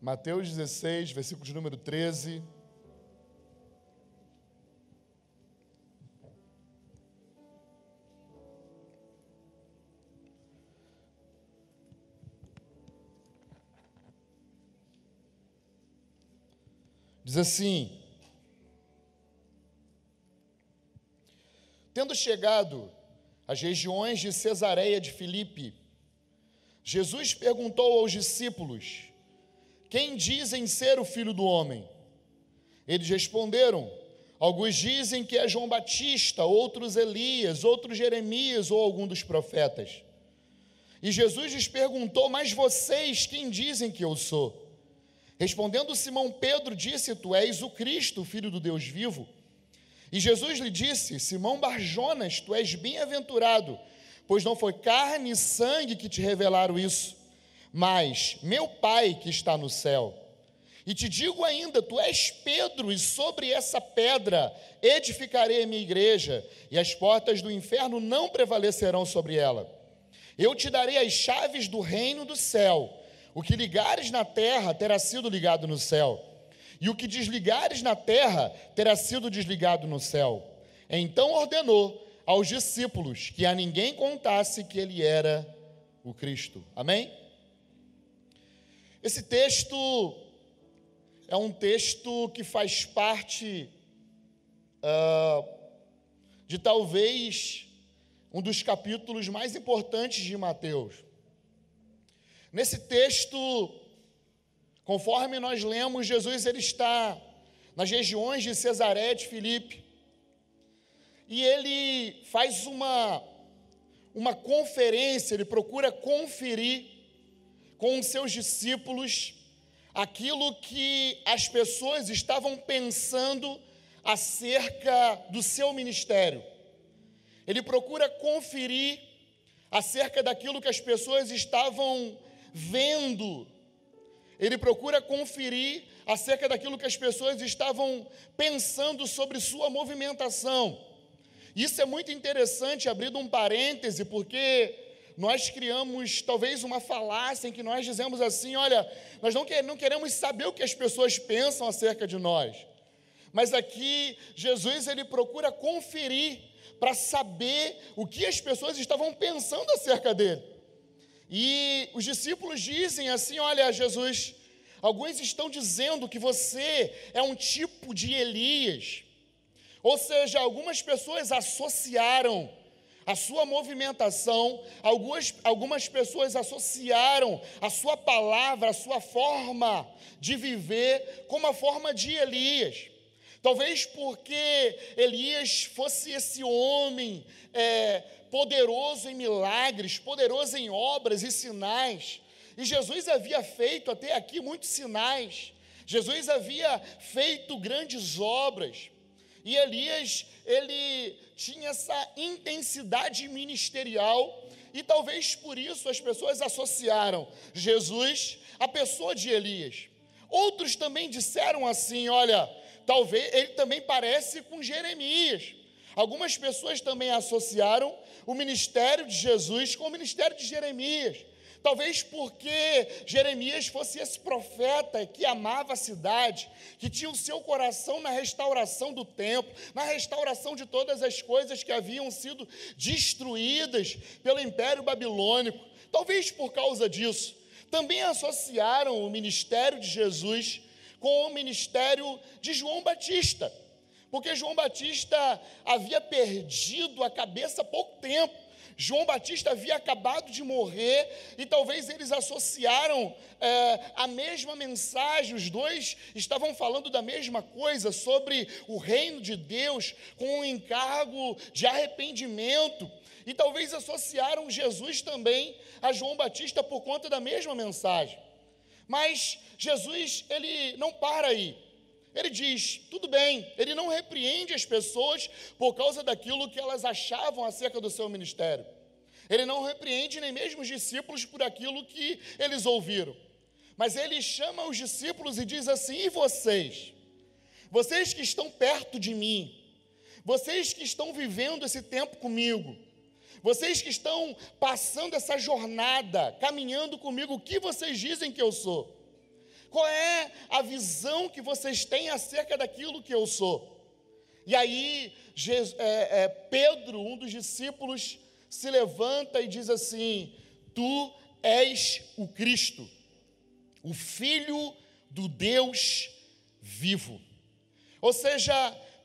Mateus 16, versículo de número 13. Diz assim: Tendo chegado às regiões de Cesareia de Filipe, Jesus perguntou aos discípulos: Quem dizem ser o filho do homem? Eles responderam: Alguns dizem que é João Batista, outros Elias, outros Jeremias ou algum dos profetas. E Jesus lhes perguntou: Mas vocês, quem dizem que eu sou? Respondendo Simão Pedro, disse: Tu és o Cristo, filho do Deus vivo. E Jesus lhe disse: Simão Barjonas, tu és bem-aventurado, pois não foi carne e sangue que te revelaram isso, mas meu Pai que está no céu. E te digo ainda: tu és Pedro, e sobre essa pedra edificarei a minha igreja, e as portas do inferno não prevalecerão sobre ela. Eu te darei as chaves do reino do céu. O que ligares na terra terá sido ligado no céu, e o que desligares na terra terá sido desligado no céu. Então ordenou aos discípulos que a ninguém contasse que ele era o Cristo. Amém? Esse texto é um texto que faz parte uh, de talvez um dos capítulos mais importantes de Mateus. Nesse texto, conforme nós lemos, Jesus ele está nas regiões de Cesaré de Filipe. E ele faz uma uma conferência, ele procura conferir com os seus discípulos aquilo que as pessoas estavam pensando acerca do seu ministério. Ele procura conferir acerca daquilo que as pessoas estavam vendo. Ele procura conferir acerca daquilo que as pessoas estavam pensando sobre sua movimentação. Isso é muito interessante, abrindo um parêntese, porque nós criamos talvez uma falácia em que nós dizemos assim: olha, nós não, não queremos saber o que as pessoas pensam acerca de nós. Mas aqui Jesus ele procura conferir para saber o que as pessoas estavam pensando acerca dele. E os discípulos dizem assim: Olha, Jesus, alguns estão dizendo que você é um tipo de Elias. Ou seja, algumas pessoas associaram a sua movimentação, algumas, algumas pessoas associaram a sua palavra, a sua forma de viver, como a forma de Elias. Talvez porque Elias fosse esse homem é, poderoso em milagres, poderoso em obras e sinais. E Jesus havia feito até aqui muitos sinais. Jesus havia feito grandes obras. E Elias, ele tinha essa intensidade ministerial, e talvez por isso as pessoas associaram Jesus à pessoa de Elias. Outros também disseram assim: olha, talvez ele também parece com Jeremias. Algumas pessoas também associaram o ministério de Jesus com o ministério de Jeremias. Talvez porque Jeremias fosse esse profeta que amava a cidade, que tinha o seu coração na restauração do templo, na restauração de todas as coisas que haviam sido destruídas pelo Império Babilônico. Talvez por causa disso. Também associaram o ministério de Jesus com o ministério de João Batista porque João Batista havia perdido a cabeça há pouco tempo. João Batista havia acabado de morrer e talvez eles associaram é, a mesma mensagem, os dois estavam falando da mesma coisa sobre o reino de Deus com um encargo de arrependimento. E talvez associaram Jesus também a João Batista por conta da mesma mensagem. Mas Jesus, ele não para aí. Ele diz: tudo bem, ele não repreende as pessoas por causa daquilo que elas achavam acerca do seu ministério. Ele não repreende nem mesmo os discípulos por aquilo que eles ouviram. Mas ele chama os discípulos e diz assim: e vocês? Vocês que estão perto de mim, vocês que estão vivendo esse tempo comigo, vocês que estão passando essa jornada, caminhando comigo, o que vocês dizem que eu sou? Qual é a visão que vocês têm acerca daquilo que eu sou? E aí, é, é, Pedro, um dos discípulos, se levanta e diz assim: Tu és o Cristo, o Filho do Deus vivo. Ou seja,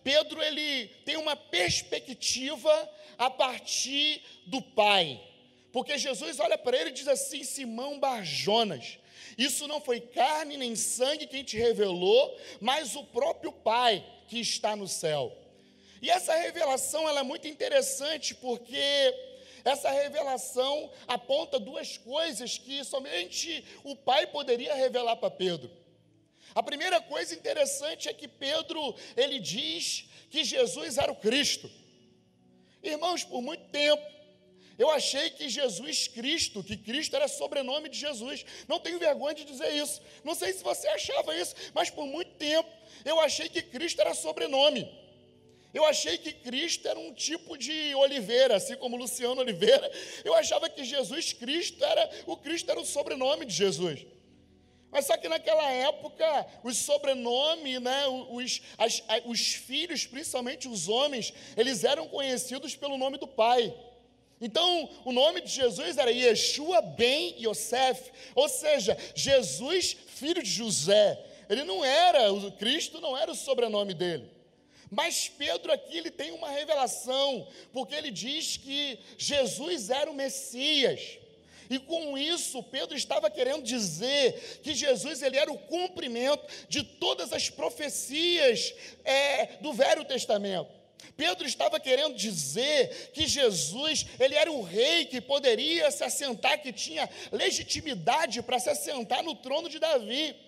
Pedro ele tem uma perspectiva a partir do Pai. Porque Jesus olha para ele e diz assim: Simão Barjonas, isso não foi carne nem sangue quem te revelou, mas o próprio Pai que está no céu. E essa revelação ela é muito interessante porque essa revelação aponta duas coisas que somente o Pai poderia revelar para Pedro. A primeira coisa interessante é que Pedro, ele diz que Jesus era o Cristo. Irmãos, por muito tempo, eu achei que Jesus Cristo, que Cristo era sobrenome de Jesus. Não tenho vergonha de dizer isso. Não sei se você achava isso, mas por muito tempo eu achei que Cristo era sobrenome. Eu achei que Cristo era um tipo de Oliveira, assim como Luciano Oliveira. Eu achava que Jesus Cristo era o Cristo era o sobrenome de Jesus. Mas só que naquela época, os sobrenomes, né, os, as, os filhos, principalmente os homens, eles eram conhecidos pelo nome do pai. Então, o nome de Jesus era Yeshua ben Yosef, ou seja, Jesus, filho de José. Ele não era, o Cristo não era o sobrenome dele. Mas Pedro aqui ele tem uma revelação, porque ele diz que Jesus era o Messias. E com isso, Pedro estava querendo dizer que Jesus ele era o cumprimento de todas as profecias é, do Velho Testamento. Pedro estava querendo dizer que Jesus, ele era o rei que poderia se assentar, que tinha legitimidade para se assentar no trono de Davi.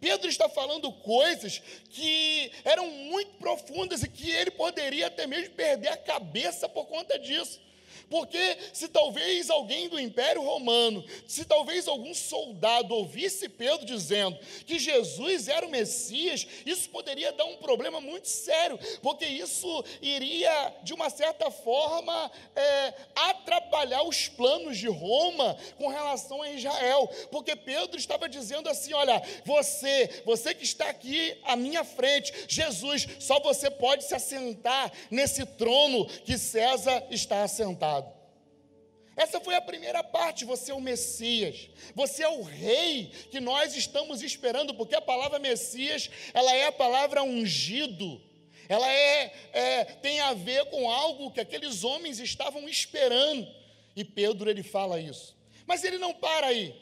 Pedro está falando coisas que eram muito profundas e que ele poderia até mesmo perder a cabeça por conta disso. Porque se talvez alguém do Império Romano, se talvez algum soldado ouvisse Pedro dizendo que Jesus era o Messias, isso poderia dar um problema muito sério, porque isso iria, de uma certa forma, é, atrapalhar os planos de Roma com relação a Israel. Porque Pedro estava dizendo assim: olha, você, você que está aqui à minha frente, Jesus, só você pode se assentar nesse trono que César está assentado. Essa foi a primeira parte. Você é o Messias. Você é o rei que nós estamos esperando, porque a palavra Messias, ela é a palavra ungido. Ela é, é tem a ver com algo que aqueles homens estavam esperando. E Pedro ele fala isso. Mas ele não para aí.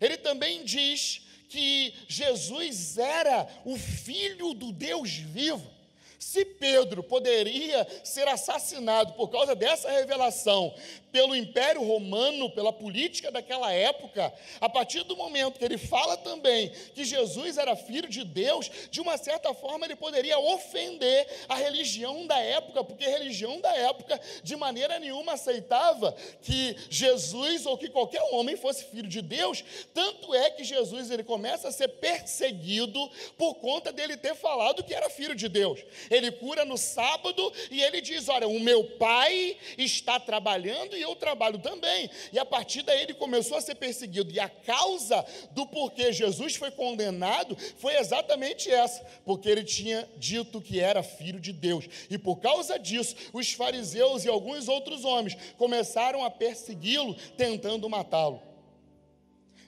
Ele também diz que Jesus era o filho do Deus vivo. Se Pedro poderia ser assassinado por causa dessa revelação, pelo Império Romano, pela política daquela época, a partir do momento que ele fala também que Jesus era filho de Deus, de uma certa forma ele poderia ofender a religião da época, porque a religião da época de maneira nenhuma aceitava que Jesus ou que qualquer homem fosse filho de Deus, tanto é que Jesus ele começa a ser perseguido por conta dele ter falado que era filho de Deus. Ele cura no sábado e ele diz: "Olha, o meu pai está trabalhando e eu trabalho também. E a partir daí ele começou a ser perseguido. E a causa do porquê Jesus foi condenado foi exatamente essa, porque ele tinha dito que era filho de Deus. E por causa disso, os fariseus e alguns outros homens começaram a persegui-lo, tentando matá-lo.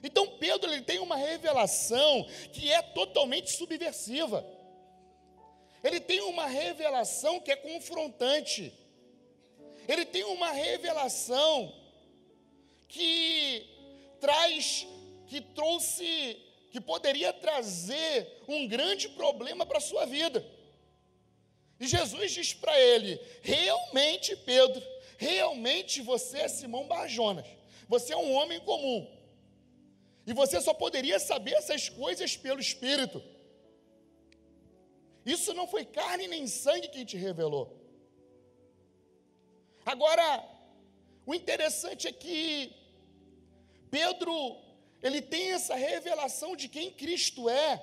Então Pedro ele tem uma revelação que é totalmente subversiva. Ele tem uma revelação que é confrontante ele tem uma revelação que traz, que trouxe, que poderia trazer um grande problema para a sua vida. E Jesus diz para ele: realmente, Pedro, realmente você é Simão Barjonas, você é um homem comum. E você só poderia saber essas coisas pelo Espírito. Isso não foi carne nem sangue que te revelou. Agora, o interessante é que Pedro, ele tem essa revelação de quem Cristo é,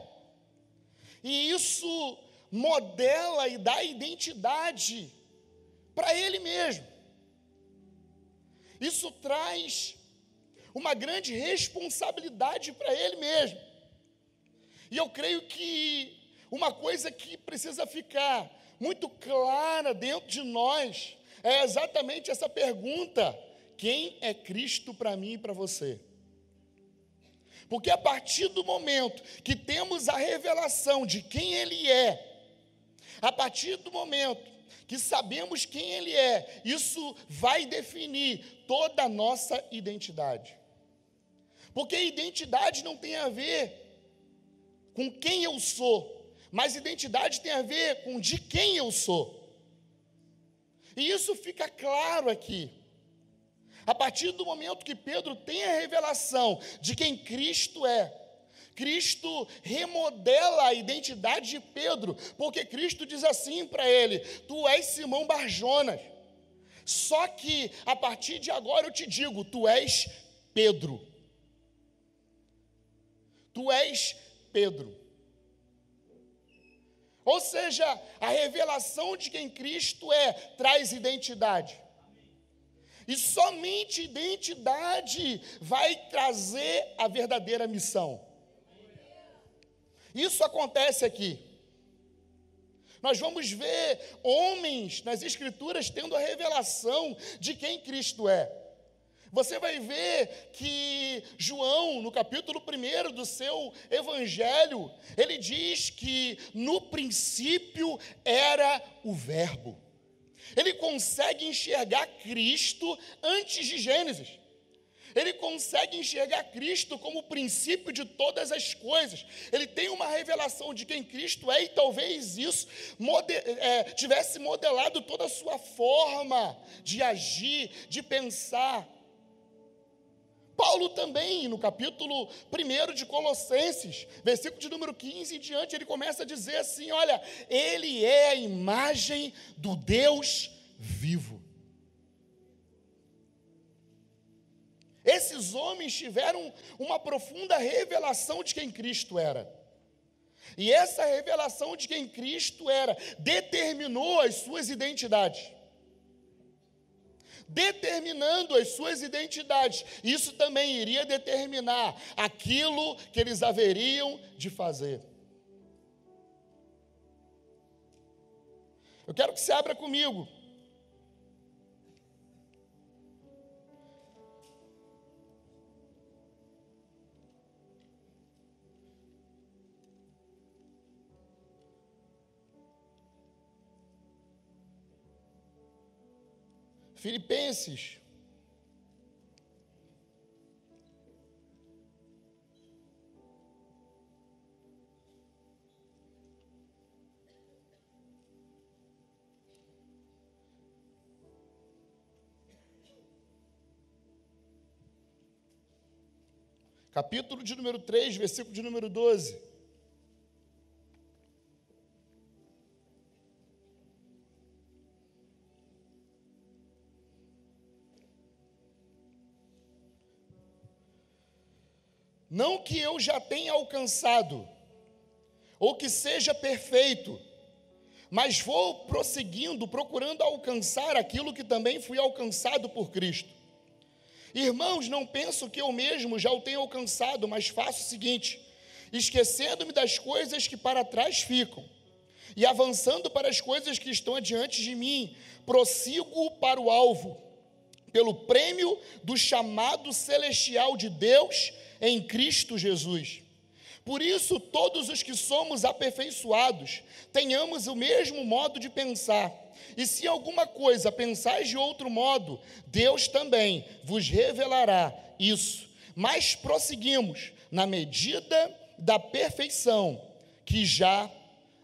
e isso modela e dá identidade para ele mesmo. Isso traz uma grande responsabilidade para ele mesmo. E eu creio que uma coisa que precisa ficar muito clara dentro de nós é exatamente essa pergunta: quem é Cristo para mim e para você? Porque a partir do momento que temos a revelação de quem Ele é, a partir do momento que sabemos quem Ele é, isso vai definir toda a nossa identidade. Porque identidade não tem a ver com quem eu sou, mas identidade tem a ver com de quem eu sou. E isso fica claro aqui. A partir do momento que Pedro tem a revelação de quem Cristo é, Cristo remodela a identidade de Pedro, porque Cristo diz assim para ele: Tu és Simão Barjonas. Só que a partir de agora eu te digo: Tu és Pedro. Tu és Pedro. Ou seja, a revelação de quem Cristo é traz identidade. E somente identidade vai trazer a verdadeira missão. Isso acontece aqui. Nós vamos ver homens nas Escrituras tendo a revelação de quem Cristo é. Você vai ver que João, no capítulo 1 do seu evangelho, ele diz que no princípio era o Verbo. Ele consegue enxergar Cristo antes de Gênesis. Ele consegue enxergar Cristo como o princípio de todas as coisas. Ele tem uma revelação de quem Cristo é, e talvez isso mode, é, tivesse modelado toda a sua forma de agir, de pensar. Paulo também, no capítulo 1 de Colossenses, versículo de número 15 em diante, ele começa a dizer assim: olha, ele é a imagem do Deus vivo. Esses homens tiveram uma profunda revelação de quem Cristo era. E essa revelação de quem Cristo era determinou as suas identidades determinando as suas identidades. Isso também iria determinar aquilo que eles haveriam de fazer. Eu quero que você abra comigo. Filipenses. Capítulo de número 3, versículo de número 12. Não que eu já tenha alcançado, ou que seja perfeito, mas vou prosseguindo, procurando alcançar aquilo que também fui alcançado por Cristo. Irmãos, não penso que eu mesmo já o tenha alcançado, mas faço o seguinte: esquecendo-me das coisas que para trás ficam, e avançando para as coisas que estão adiante de mim, prossigo para o alvo, pelo prêmio do chamado celestial de Deus em Cristo Jesus. Por isso, todos os que somos aperfeiçoados, tenhamos o mesmo modo de pensar. E se alguma coisa pensais de outro modo, Deus também vos revelará isso. Mas prosseguimos na medida da perfeição que já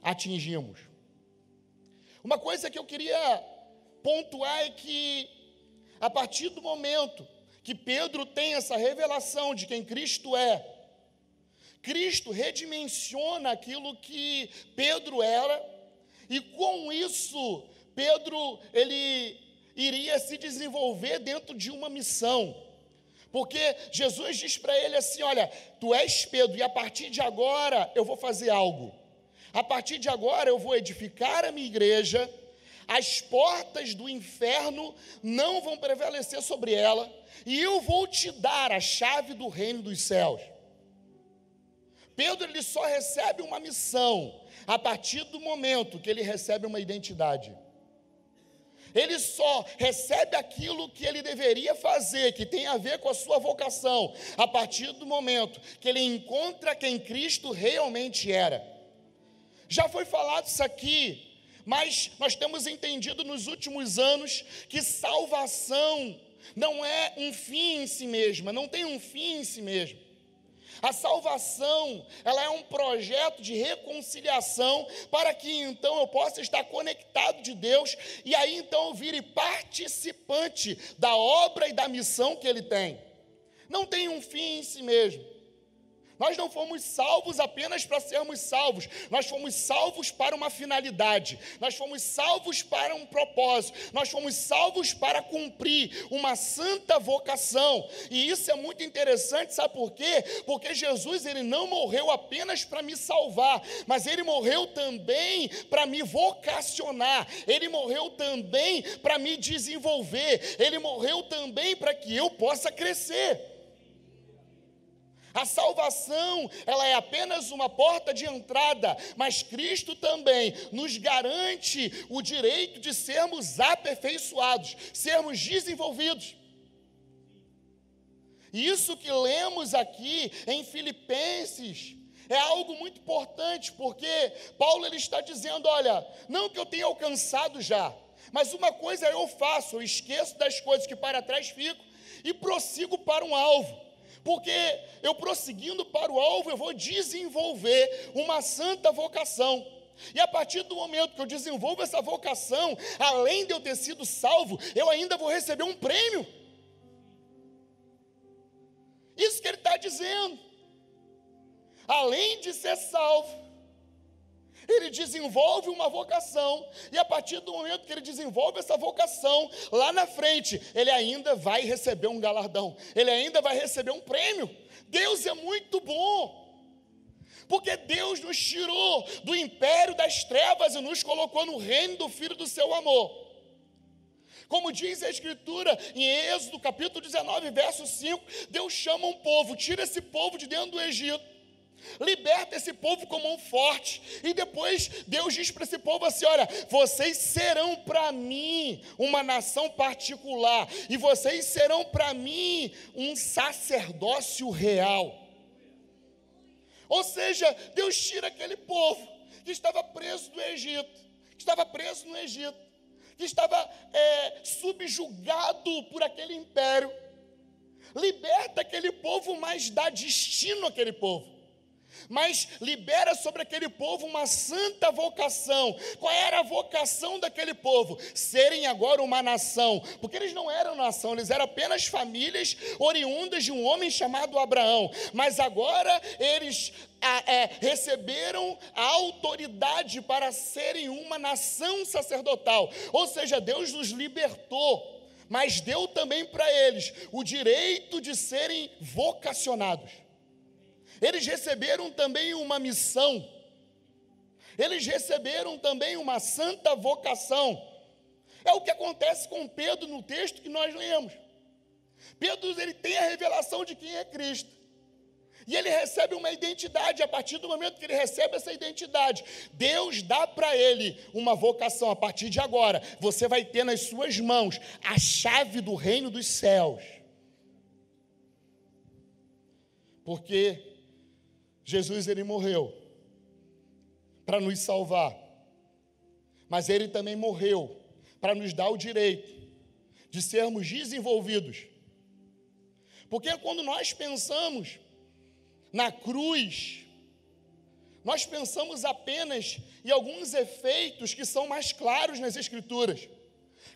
atingimos. Uma coisa que eu queria pontuar é que, a partir do momento que Pedro tem essa revelação de quem Cristo é. Cristo redimensiona aquilo que Pedro era, e com isso, Pedro ele iria se desenvolver dentro de uma missão. Porque Jesus diz para ele assim: Olha, tu és Pedro, e a partir de agora eu vou fazer algo. A partir de agora eu vou edificar a minha igreja, as portas do inferno não vão prevalecer sobre ela, e eu vou te dar a chave do reino dos céus. Pedro ele só recebe uma missão a partir do momento que ele recebe uma identidade. Ele só recebe aquilo que ele deveria fazer, que tem a ver com a sua vocação, a partir do momento que ele encontra quem Cristo realmente era. Já foi falado isso aqui, mas nós temos entendido nos últimos anos que salvação não é um fim em si mesma, não tem um fim em si mesmo. A salvação, ela é um projeto de reconciliação para que então eu possa estar conectado de Deus e aí então eu vire participante da obra e da missão que ele tem. Não tem um fim em si mesmo. Nós não fomos salvos apenas para sermos salvos, nós fomos salvos para uma finalidade, nós fomos salvos para um propósito, nós fomos salvos para cumprir uma santa vocação. E isso é muito interessante, sabe por quê? Porque Jesus ele não morreu apenas para me salvar, mas ele morreu também para me vocacionar, ele morreu também para me desenvolver, ele morreu também para que eu possa crescer. A salvação, ela é apenas uma porta de entrada, mas Cristo também nos garante o direito de sermos aperfeiçoados, sermos desenvolvidos. Isso que lemos aqui em Filipenses é algo muito importante, porque Paulo ele está dizendo, olha, não que eu tenha alcançado já, mas uma coisa eu faço, eu esqueço das coisas que para trás fico e prossigo para um alvo porque eu prosseguindo para o alvo, eu vou desenvolver uma santa vocação. E a partir do momento que eu desenvolvo essa vocação, além de eu ter sido salvo, eu ainda vou receber um prêmio. Isso que ele está dizendo. Além de ser salvo, ele desenvolve uma vocação, e a partir do momento que ele desenvolve essa vocação, lá na frente, ele ainda vai receber um galardão, ele ainda vai receber um prêmio. Deus é muito bom. Porque Deus nos tirou do império das trevas e nos colocou no reino do Filho do seu amor. Como diz a Escritura em Êxodo capítulo 19, verso 5, Deus chama um povo, tira esse povo de dentro do Egito Liberta esse povo como um forte. E depois Deus diz para esse povo assim: olha, vocês serão para mim uma nação particular, e vocês serão para mim um sacerdócio real. Ou seja, Deus tira aquele povo que estava preso do Egito, que estava preso no Egito, que estava é, subjugado por aquele império. Liberta aquele povo, mas dá destino àquele povo mas libera sobre aquele povo uma santa vocação. Qual era a vocação daquele povo? Serem agora uma nação, porque eles não eram nação, eles eram apenas famílias oriundas de um homem chamado Abraão, mas agora eles é, receberam a autoridade para serem uma nação sacerdotal, ou seja, Deus nos libertou mas deu também para eles o direito de serem vocacionados. Eles receberam também uma missão, eles receberam também uma santa vocação. É o que acontece com Pedro no texto que nós lemos. Pedro ele tem a revelação de quem é Cristo. E ele recebe uma identidade, a partir do momento que ele recebe essa identidade, Deus dá para ele uma vocação. A partir de agora, você vai ter nas suas mãos a chave do reino dos céus. Porque Jesus ele morreu para nos salvar. Mas ele também morreu para nos dar o direito de sermos desenvolvidos. Porque quando nós pensamos na cruz, nós pensamos apenas em alguns efeitos que são mais claros nas Escrituras.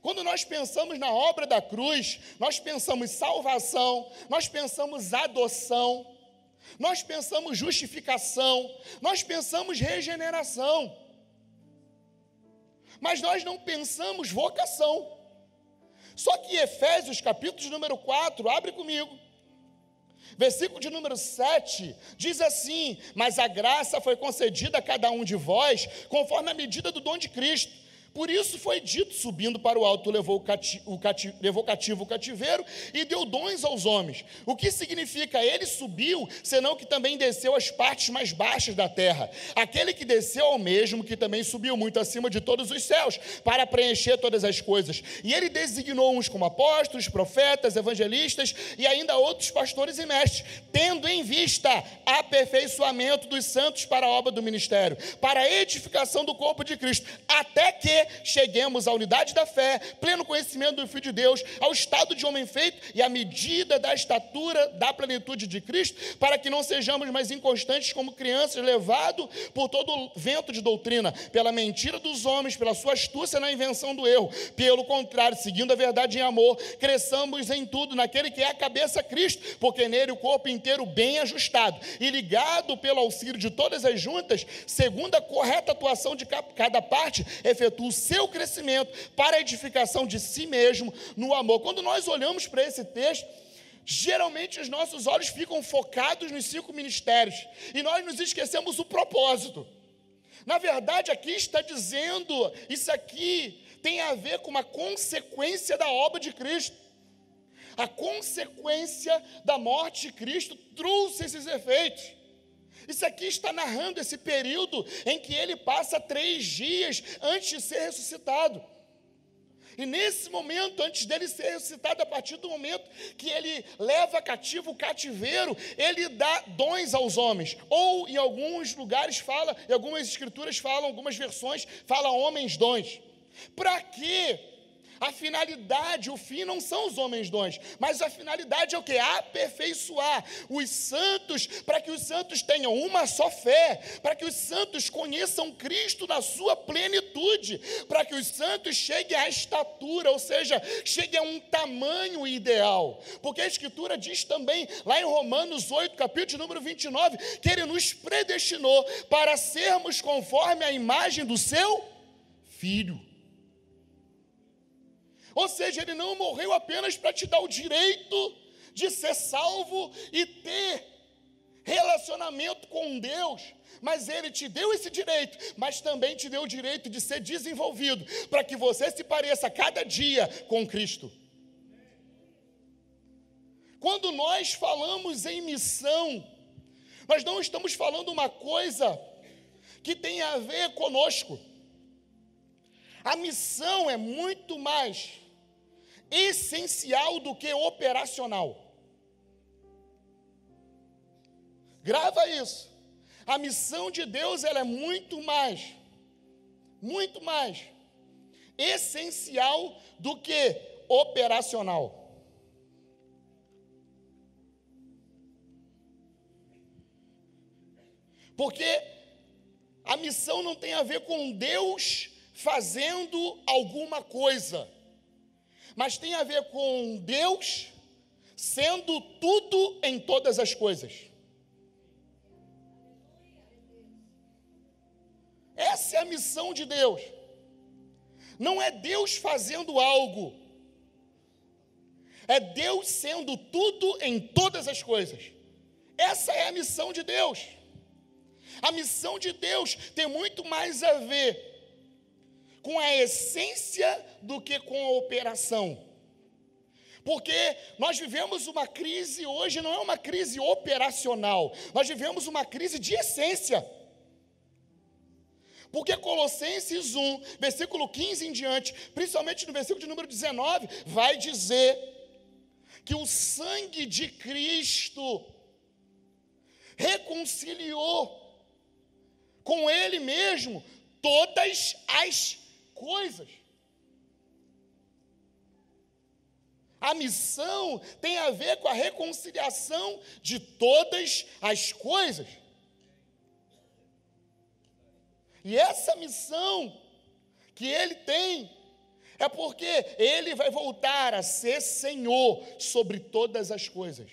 Quando nós pensamos na obra da cruz, nós pensamos salvação, nós pensamos adoção, nós pensamos justificação, nós pensamos regeneração, mas nós não pensamos vocação. Só que Efésios, capítulo número 4, abre comigo. Versículo de número 7 diz assim: Mas a graça foi concedida a cada um de vós, conforme a medida do dom de Cristo. Por isso foi dito, subindo para o alto, levou, cati o cati levou cativo o cativeiro e deu dons aos homens. O que significa ele subiu, senão que também desceu às partes mais baixas da terra. Aquele que desceu ao mesmo, que também subiu muito acima de todos os céus, para preencher todas as coisas. E ele designou uns como apóstolos, profetas, evangelistas e ainda outros pastores e mestres, tendo em vista aperfeiçoamento dos santos para a obra do ministério, para a edificação do corpo de Cristo, até que cheguemos à unidade da fé, pleno conhecimento do Filho de Deus, ao estado de homem feito e à medida da estatura da plenitude de Cristo, para que não sejamos mais inconstantes como crianças, levados por todo vento de doutrina, pela mentira dos homens, pela sua astúcia na invenção do erro. Pelo contrário, seguindo a verdade em amor, cresçamos em tudo naquele que é a cabeça Cristo, porque nele o corpo inteiro bem ajustado e ligado pelo auxílio de todas as juntas, segundo a correta atuação de cada parte, efetua o seu crescimento para a edificação de si mesmo no amor. Quando nós olhamos para esse texto, geralmente os nossos olhos ficam focados nos cinco ministérios e nós nos esquecemos o propósito. Na verdade, aqui está dizendo, isso aqui tem a ver com uma consequência da obra de Cristo. A consequência da morte de Cristo trouxe esses efeitos. Isso aqui está narrando esse período em que ele passa três dias antes de ser ressuscitado. E nesse momento, antes dele ser ressuscitado, a partir do momento que ele leva cativo o cativeiro, ele dá dons aos homens. Ou em alguns lugares fala, em algumas escrituras falam, algumas versões fala homens dons. Para quê? A finalidade, o fim não são os homens dons, mas a finalidade é o que? Aperfeiçoar os santos, para que os santos tenham uma só fé, para que os santos conheçam Cristo na sua plenitude, para que os santos cheguem à estatura, ou seja, cheguem a um tamanho ideal. Porque a Escritura diz também, lá em Romanos 8, capítulo número 29, que Ele nos predestinou para sermos conforme a imagem do seu Filho. Ou seja, ele não morreu apenas para te dar o direito de ser salvo e ter relacionamento com Deus, mas ele te deu esse direito, mas também te deu o direito de ser desenvolvido, para que você se pareça cada dia com Cristo. Quando nós falamos em missão, nós não estamos falando uma coisa que tem a ver conosco. A missão é muito mais essencial do que operacional. Grava isso. A missão de Deus ela é muito mais, muito mais essencial do que operacional. Porque a missão não tem a ver com Deus fazendo alguma coisa mas tem a ver com Deus sendo tudo em todas as coisas. Essa é a missão de Deus. Não é Deus fazendo algo, é Deus sendo tudo em todas as coisas. Essa é a missão de Deus. A missão de Deus tem muito mais a ver com a essência do que com a operação. Porque nós vivemos uma crise hoje, não é uma crise operacional, nós vivemos uma crise de essência. Porque Colossenses 1, versículo 15 em diante, principalmente no versículo de número 19, vai dizer que o sangue de Cristo reconciliou com Ele mesmo todas as coisas. A missão tem a ver com a reconciliação de todas as coisas. E essa missão que ele tem é porque ele vai voltar a ser Senhor sobre todas as coisas.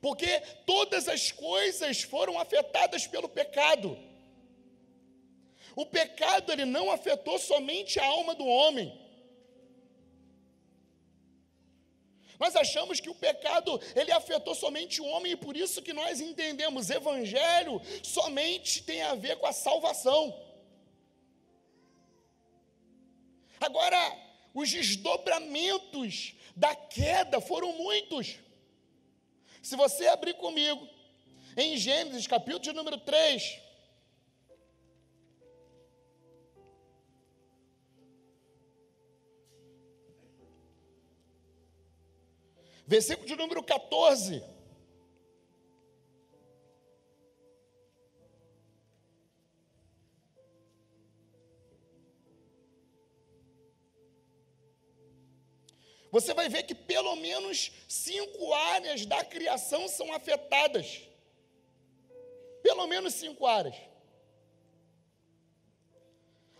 Porque todas as coisas foram afetadas pelo pecado. O pecado ele não afetou somente a alma do homem. Nós achamos que o pecado ele afetou somente o homem e por isso que nós entendemos evangelho somente tem a ver com a salvação. Agora, os desdobramentos da queda foram muitos. Se você abrir comigo em Gênesis, capítulo de número 3, versículo de número 14. Você vai ver que pelo menos cinco áreas da criação são afetadas. Pelo menos cinco áreas.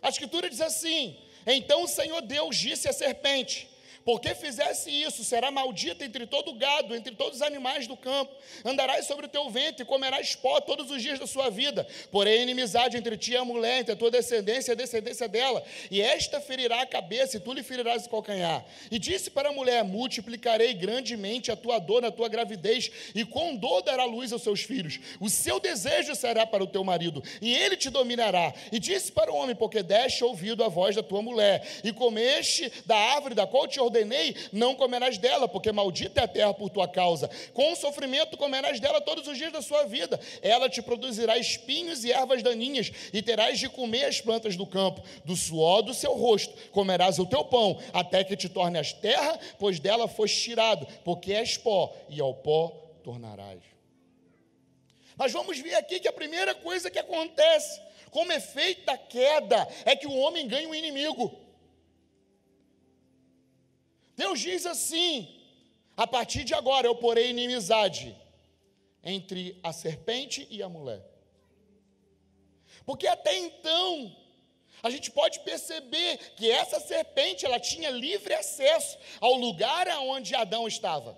A Escritura diz assim: Então o Senhor Deus disse à serpente: porque fizesse isso, será maldita entre todo gado, entre todos os animais do campo. Andarás sobre o teu ventre e comerás pó todos os dias da sua vida. Porém, inimizade entre ti e a mulher, entre a tua descendência e a descendência dela. E esta ferirá a cabeça, e tu lhe ferirás o calcanhar. E disse para a mulher: Multiplicarei grandemente a tua dor na tua gravidez, e com dor dará luz aos seus filhos. O seu desejo será para o teu marido, e ele te dominará. E disse para o homem: Porque deste ouvido a voz da tua mulher, e comeste da árvore da qual te ordenei ordenei, não comerás dela, porque maldita é a terra por tua causa. Com sofrimento comerás dela todos os dias da sua vida. Ela te produzirá espinhos e ervas daninhas, e terás de comer as plantas do campo. Do suor do seu rosto comerás o teu pão, até que te tornes terra, pois dela foste tirado, porque és pó, e ao pó tornarás. Nós vamos ver aqui que a primeira coisa que acontece, como efeito da queda, é que o homem ganha um inimigo. Deus diz assim: a partir de agora eu porei inimizade entre a serpente e a mulher. Porque até então, a gente pode perceber que essa serpente ela tinha livre acesso ao lugar aonde Adão estava.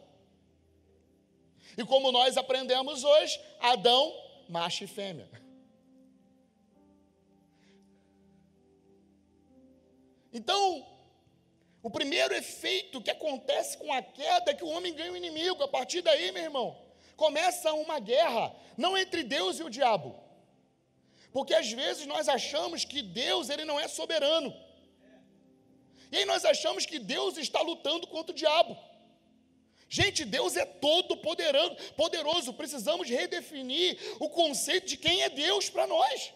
E como nós aprendemos hoje, Adão, macho e fêmea. Então, o primeiro efeito que acontece com a queda é que o homem ganha o inimigo. A partir daí, meu irmão, começa uma guerra, não entre Deus e o diabo. Porque às vezes nós achamos que Deus ele não é soberano. E aí nós achamos que Deus está lutando contra o diabo. Gente, Deus é todo poderoso. Precisamos redefinir o conceito de quem é Deus para nós.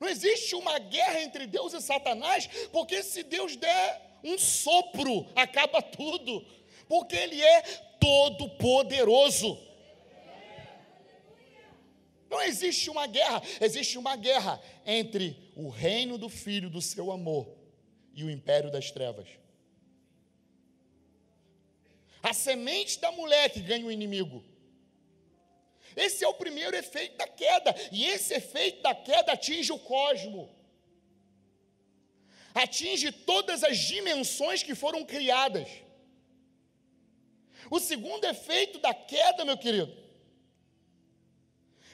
Não existe uma guerra entre Deus e Satanás, porque se Deus der um sopro, acaba tudo. Porque Ele é todo poderoso. Não existe uma guerra, existe uma guerra entre o reino do Filho do seu amor e o império das trevas. A semente da mulher que ganha o inimigo. Esse é o primeiro efeito da queda, e esse efeito da queda atinge o cosmo. Atinge todas as dimensões que foram criadas. O segundo efeito da queda, meu querido,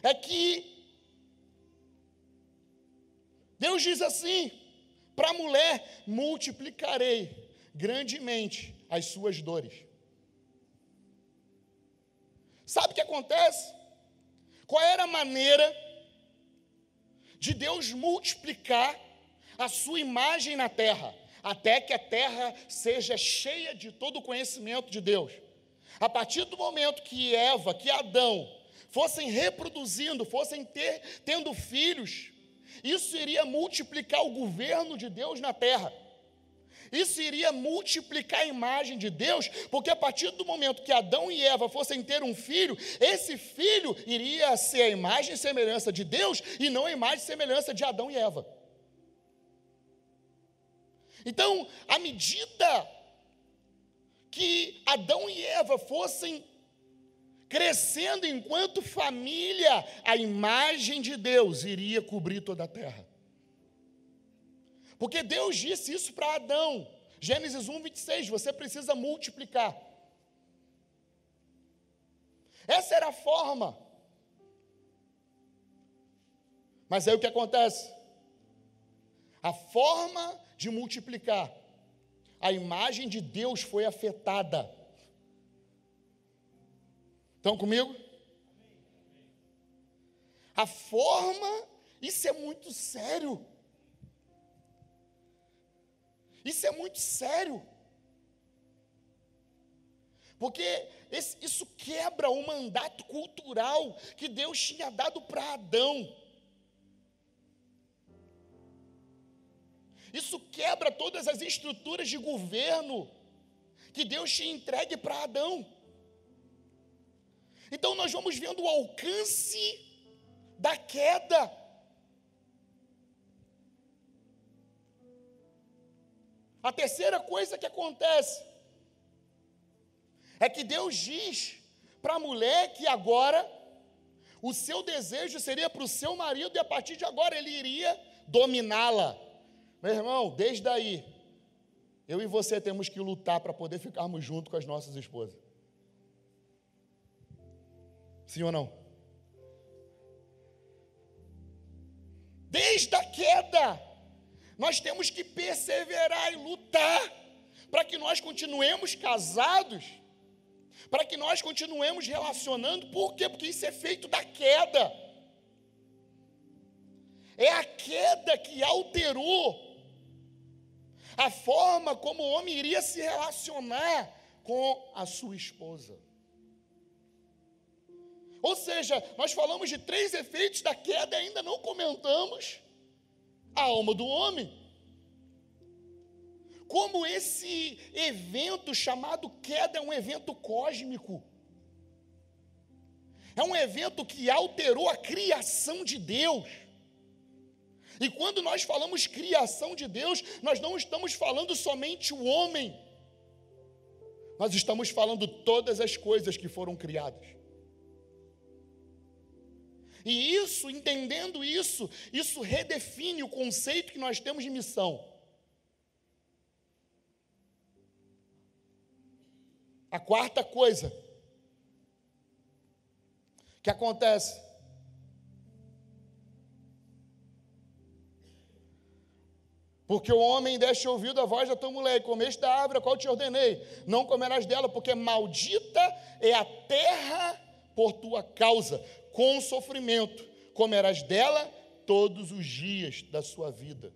é que Deus diz assim: para a mulher multiplicarei grandemente as suas dores. Sabe o que acontece? Qual era a maneira de Deus multiplicar a sua imagem na terra, até que a terra seja cheia de todo o conhecimento de Deus? A partir do momento que Eva, que Adão, fossem reproduzindo, fossem ter, tendo filhos, isso iria multiplicar o governo de Deus na terra. Isso iria multiplicar a imagem de Deus, porque a partir do momento que Adão e Eva fossem ter um filho, esse filho iria ser a imagem e semelhança de Deus e não a imagem e semelhança de Adão e Eva. Então, à medida que Adão e Eva fossem crescendo enquanto família, a imagem de Deus iria cobrir toda a terra. Porque Deus disse isso para Adão. Gênesis 1, 26, você precisa multiplicar. Essa era a forma. Mas aí o que acontece? A forma de multiplicar, a imagem de Deus foi afetada. Estão comigo? A forma, isso é muito sério. Isso é muito sério. Porque esse, isso quebra o mandato cultural que Deus tinha dado para Adão. Isso quebra todas as estruturas de governo que Deus tinha entregue para Adão. Então nós vamos vendo o alcance da queda. A terceira coisa que acontece é que Deus diz para a mulher que agora o seu desejo seria para o seu marido e a partir de agora ele iria dominá-la. Meu irmão, desde aí, eu e você temos que lutar para poder ficarmos juntos com as nossas esposas. Sim ou não? Desde a queda, nós temos que perseverar e lutar para que nós continuemos casados para que nós continuemos relacionando, por quê? Porque isso é feito da queda. É a queda que alterou a forma como o homem iria se relacionar com a sua esposa. Ou seja, nós falamos de três efeitos da queda e ainda não comentamos a alma do homem como esse evento chamado queda é um evento cósmico. É um evento que alterou a criação de Deus. E quando nós falamos criação de Deus, nós não estamos falando somente o homem, nós estamos falando todas as coisas que foram criadas. E isso, entendendo isso, isso redefine o conceito que nós temos de missão. A quarta coisa que acontece Porque o homem deixa ouvido a voz da tua mulher, e comeste da árvore a qual te ordenei, não comerás dela, porque maldita é a terra por tua causa, com sofrimento comerás dela todos os dias da sua vida.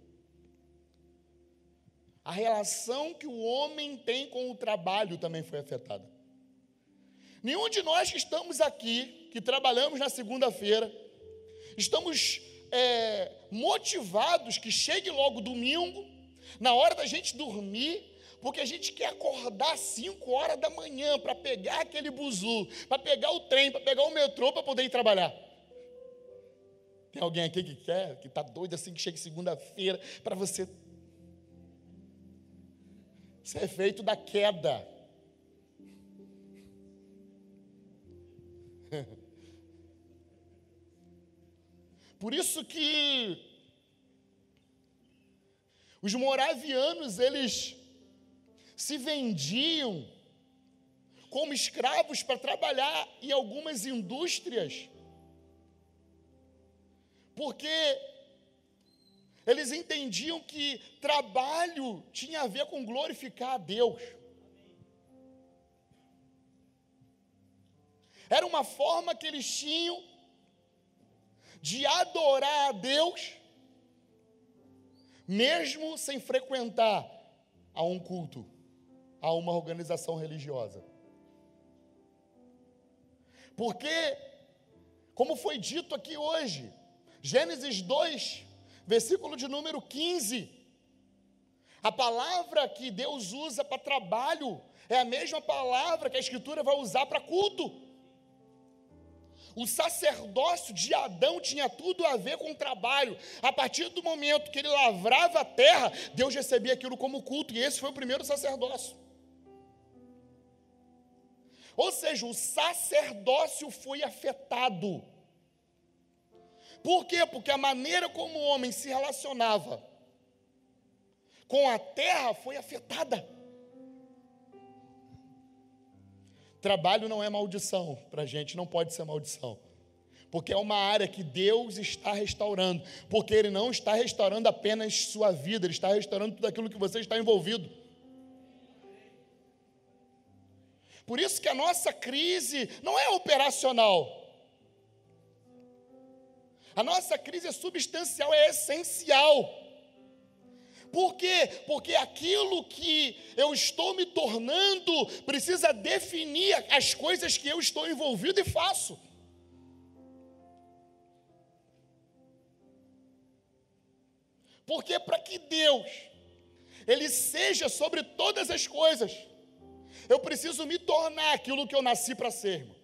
A relação que o homem tem com o trabalho também foi afetada. Nenhum de nós que estamos aqui, que trabalhamos na segunda-feira, estamos é, motivados que chegue logo domingo, na hora da gente dormir, porque a gente quer acordar às 5 horas da manhã para pegar aquele buzu, para pegar o trem, para pegar o metrô, para poder ir trabalhar. Tem alguém aqui que quer, que está doido assim que chegue segunda-feira para você isso é efeito da queda. Por isso que os moravianos, eles se vendiam como escravos para trabalhar em algumas indústrias, porque eles entendiam que trabalho tinha a ver com glorificar a Deus. Era uma forma que eles tinham de adorar a Deus, mesmo sem frequentar a um culto, a uma organização religiosa. Porque, como foi dito aqui hoje, Gênesis 2, versículo de número 15. A palavra que Deus usa para trabalho é a mesma palavra que a Escritura vai usar para culto. O sacerdócio de Adão tinha tudo a ver com trabalho. A partir do momento que ele lavrava a terra, Deus recebia aquilo como culto, e esse foi o primeiro sacerdócio. Ou seja, o sacerdócio foi afetado. Por quê? Porque a maneira como o homem se relacionava com a terra foi afetada. Trabalho não é maldição, para a gente não pode ser maldição, porque é uma área que Deus está restaurando, porque Ele não está restaurando apenas sua vida, Ele está restaurando tudo aquilo que você está envolvido. Por isso que a nossa crise não é operacional, a nossa crise é substancial, é essencial. Por quê? Porque aquilo que eu estou me tornando precisa definir as coisas que eu estou envolvido e faço. Porque para que Deus ele seja sobre todas as coisas, eu preciso me tornar aquilo que eu nasci para ser. Irmão.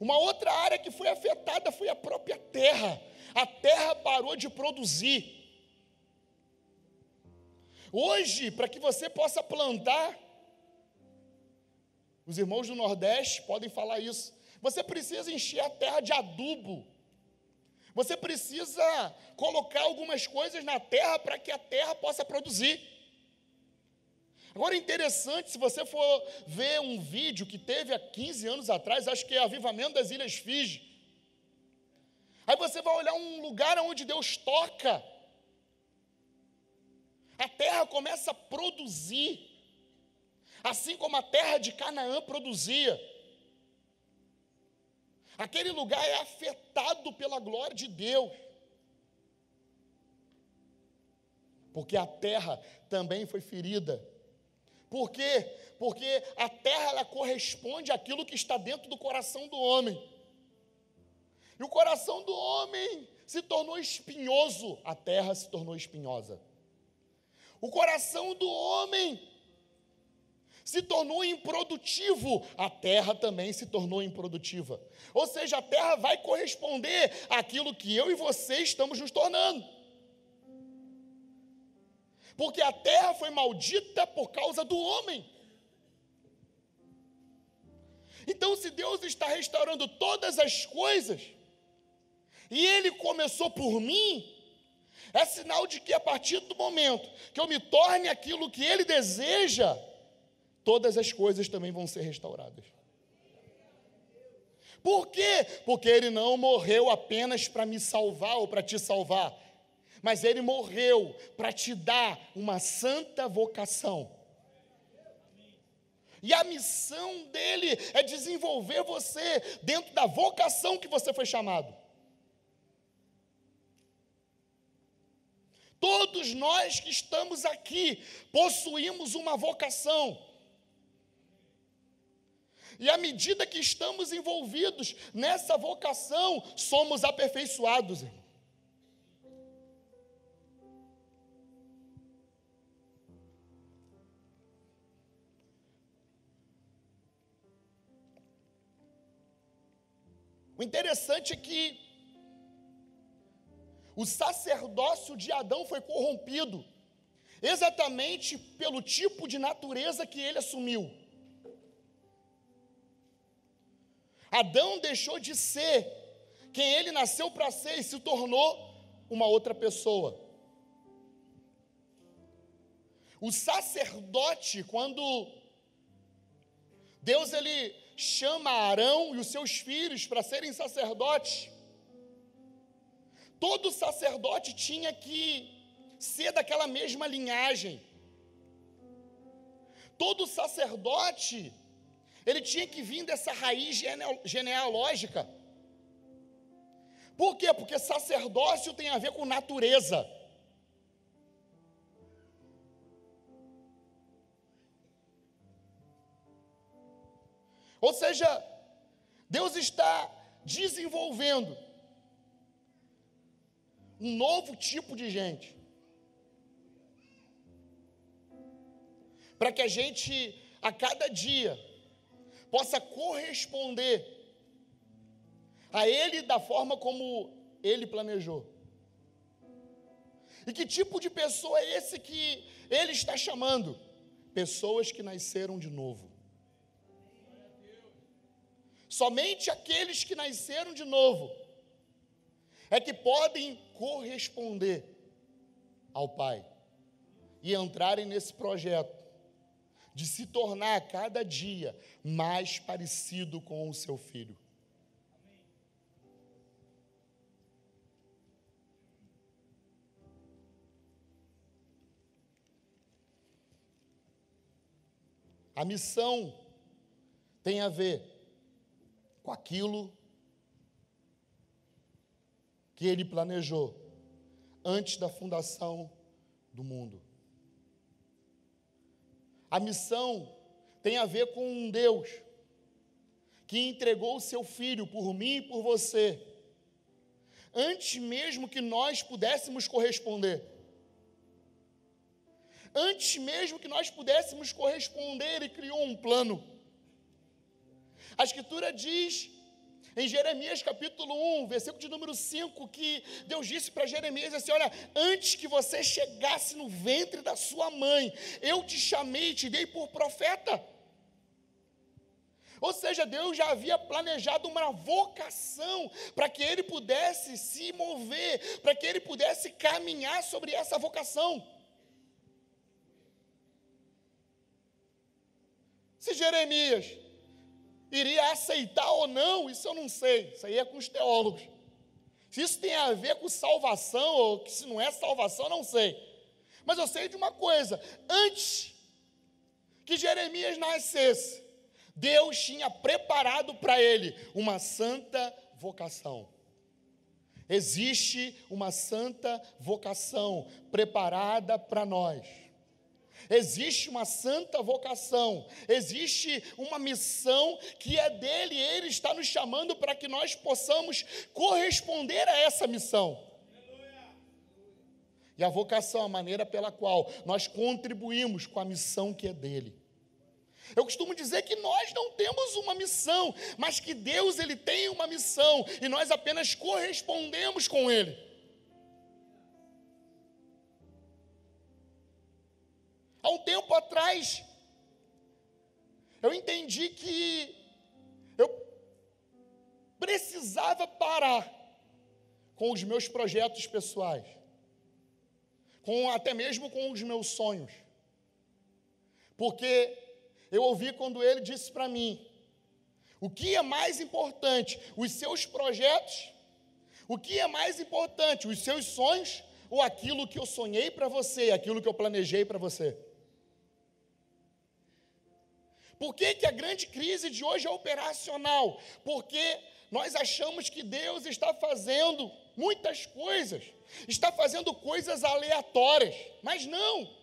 Uma outra área que foi afetada foi a própria terra. A terra parou de produzir. Hoje, para que você possa plantar, os irmãos do Nordeste podem falar isso. Você precisa encher a terra de adubo. Você precisa colocar algumas coisas na terra para que a terra possa produzir. Agora, interessante, se você for ver um vídeo que teve há 15 anos atrás, acho que é Avivamento das Ilhas Fiji. Aí você vai olhar um lugar onde Deus toca. A terra começa a produzir, assim como a terra de Canaã produzia. Aquele lugar é afetado pela glória de Deus. Porque a terra também foi ferida por quê? Porque a terra ela corresponde àquilo que está dentro do coração do homem. E o coração do homem se tornou espinhoso, a terra se tornou espinhosa. O coração do homem se tornou improdutivo, a terra também se tornou improdutiva. Ou seja, a terra vai corresponder àquilo que eu e você estamos nos tornando porque a terra foi maldita por causa do homem. Então, se Deus está restaurando todas as coisas, e Ele começou por mim, é sinal de que a partir do momento que eu me torne aquilo que Ele deseja, todas as coisas também vão ser restauradas. Por quê? Porque Ele não morreu apenas para me salvar ou para te salvar, mas ele morreu para te dar uma santa vocação. E a missão dele é desenvolver você dentro da vocação que você foi chamado. Todos nós que estamos aqui possuímos uma vocação. E à medida que estamos envolvidos nessa vocação, somos aperfeiçoados. O interessante é que o sacerdócio de Adão foi corrompido, exatamente pelo tipo de natureza que ele assumiu. Adão deixou de ser quem ele nasceu para ser e se tornou uma outra pessoa. O sacerdote, quando Deus ele chama Arão e os seus filhos para serem sacerdotes. Todo sacerdote tinha que ser daquela mesma linhagem. Todo sacerdote, ele tinha que vir dessa raiz genealógica. Por quê? Porque sacerdócio tem a ver com natureza. Ou seja, Deus está desenvolvendo um novo tipo de gente. Para que a gente, a cada dia, possa corresponder a Ele da forma como Ele planejou. E que tipo de pessoa é esse que Ele está chamando? Pessoas que nasceram de novo. Somente aqueles que nasceram de novo é que podem corresponder ao Pai e entrarem nesse projeto de se tornar a cada dia mais parecido com o seu filho. A missão tem a ver com aquilo que ele planejou antes da fundação do mundo. A missão tem a ver com um Deus que entregou o seu filho por mim e por você, antes mesmo que nós pudéssemos corresponder. Antes mesmo que nós pudéssemos corresponder, ele criou um plano. A Escritura diz em Jeremias capítulo 1, versículo de número 5, que Deus disse para Jeremias assim: Olha, antes que você chegasse no ventre da sua mãe, eu te chamei e te dei por profeta. Ou seja, Deus já havia planejado uma vocação para que ele pudesse se mover, para que ele pudesse caminhar sobre essa vocação. Se Jeremias iria aceitar ou não, isso eu não sei, isso aí é com os teólogos. Se isso tem a ver com salvação ou se não é salvação, eu não sei. Mas eu sei de uma coisa: antes que Jeremias nascesse, Deus tinha preparado para ele uma santa vocação. Existe uma santa vocação preparada para nós. Existe uma santa vocação, existe uma missão que é dele, e ele está nos chamando para que nós possamos corresponder a essa missão. E a vocação, a maneira pela qual nós contribuímos com a missão que é dele. Eu costumo dizer que nós não temos uma missão, mas que Deus ele tem uma missão e nós apenas correspondemos com ele. Há um tempo atrás, eu entendi que eu precisava parar com os meus projetos pessoais, com até mesmo com os meus sonhos. Porque eu ouvi quando ele disse para mim: o que é mais importante, os seus projetos? O que é mais importante, os seus sonhos ou aquilo que eu sonhei para você, aquilo que eu planejei para você? Por que, que a grande crise de hoje é operacional? Porque nós achamos que Deus está fazendo muitas coisas, está fazendo coisas aleatórias, mas não.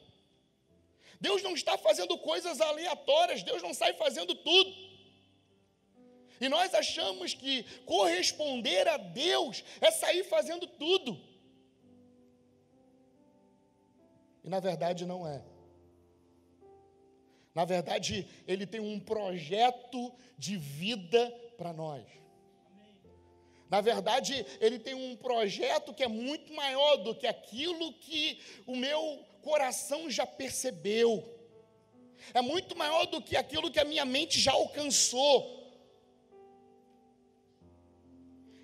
Deus não está fazendo coisas aleatórias, Deus não sai fazendo tudo. E nós achamos que corresponder a Deus é sair fazendo tudo. E na verdade não é. Na verdade, Ele tem um projeto de vida para nós. Na verdade, Ele tem um projeto que é muito maior do que aquilo que o meu coração já percebeu. É muito maior do que aquilo que a minha mente já alcançou.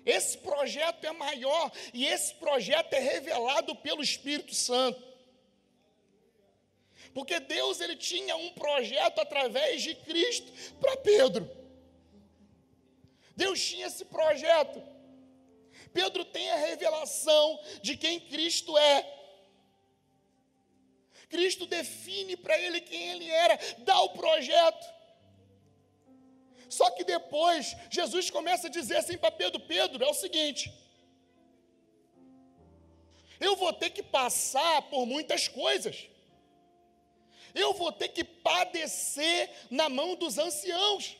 Esse projeto é maior e esse projeto é revelado pelo Espírito Santo. Porque Deus ele tinha um projeto através de Cristo para Pedro. Deus tinha esse projeto. Pedro tem a revelação de quem Cristo é. Cristo define para ele quem ele era, dá o projeto. Só que depois, Jesus começa a dizer assim para Pedro: Pedro, é o seguinte. Eu vou ter que passar por muitas coisas eu vou ter que padecer na mão dos anciãos.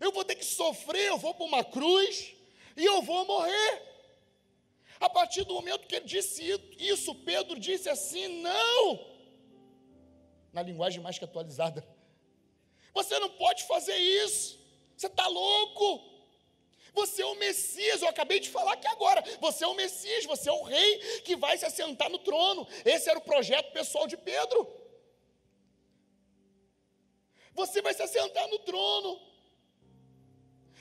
Eu vou ter que sofrer, eu vou para uma cruz e eu vou morrer. A partir do momento que ele disse isso, Pedro disse assim: não, na linguagem mais que atualizada, você não pode fazer isso, você está louco. Você é o Messias, eu acabei de falar aqui agora. Você é o Messias, você é o rei que vai se assentar no trono. Esse era o projeto pessoal de Pedro. Você vai se assentar no trono.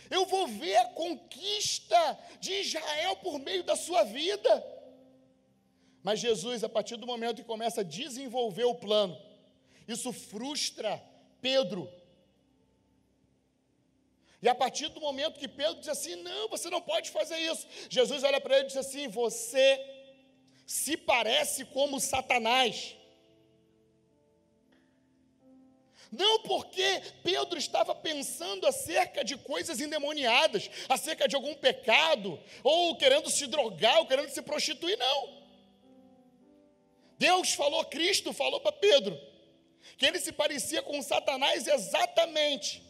Eu vou ver a conquista de Israel por meio da sua vida. Mas Jesus, a partir do momento que começa a desenvolver o plano, isso frustra Pedro. E a partir do momento que Pedro diz assim: Não, você não pode fazer isso. Jesus olha para ele e diz assim: Você se parece como Satanás. Não porque Pedro estava pensando acerca de coisas endemoniadas, acerca de algum pecado, ou querendo se drogar, ou querendo se prostituir, não. Deus falou, Cristo falou para Pedro, que ele se parecia com Satanás exatamente,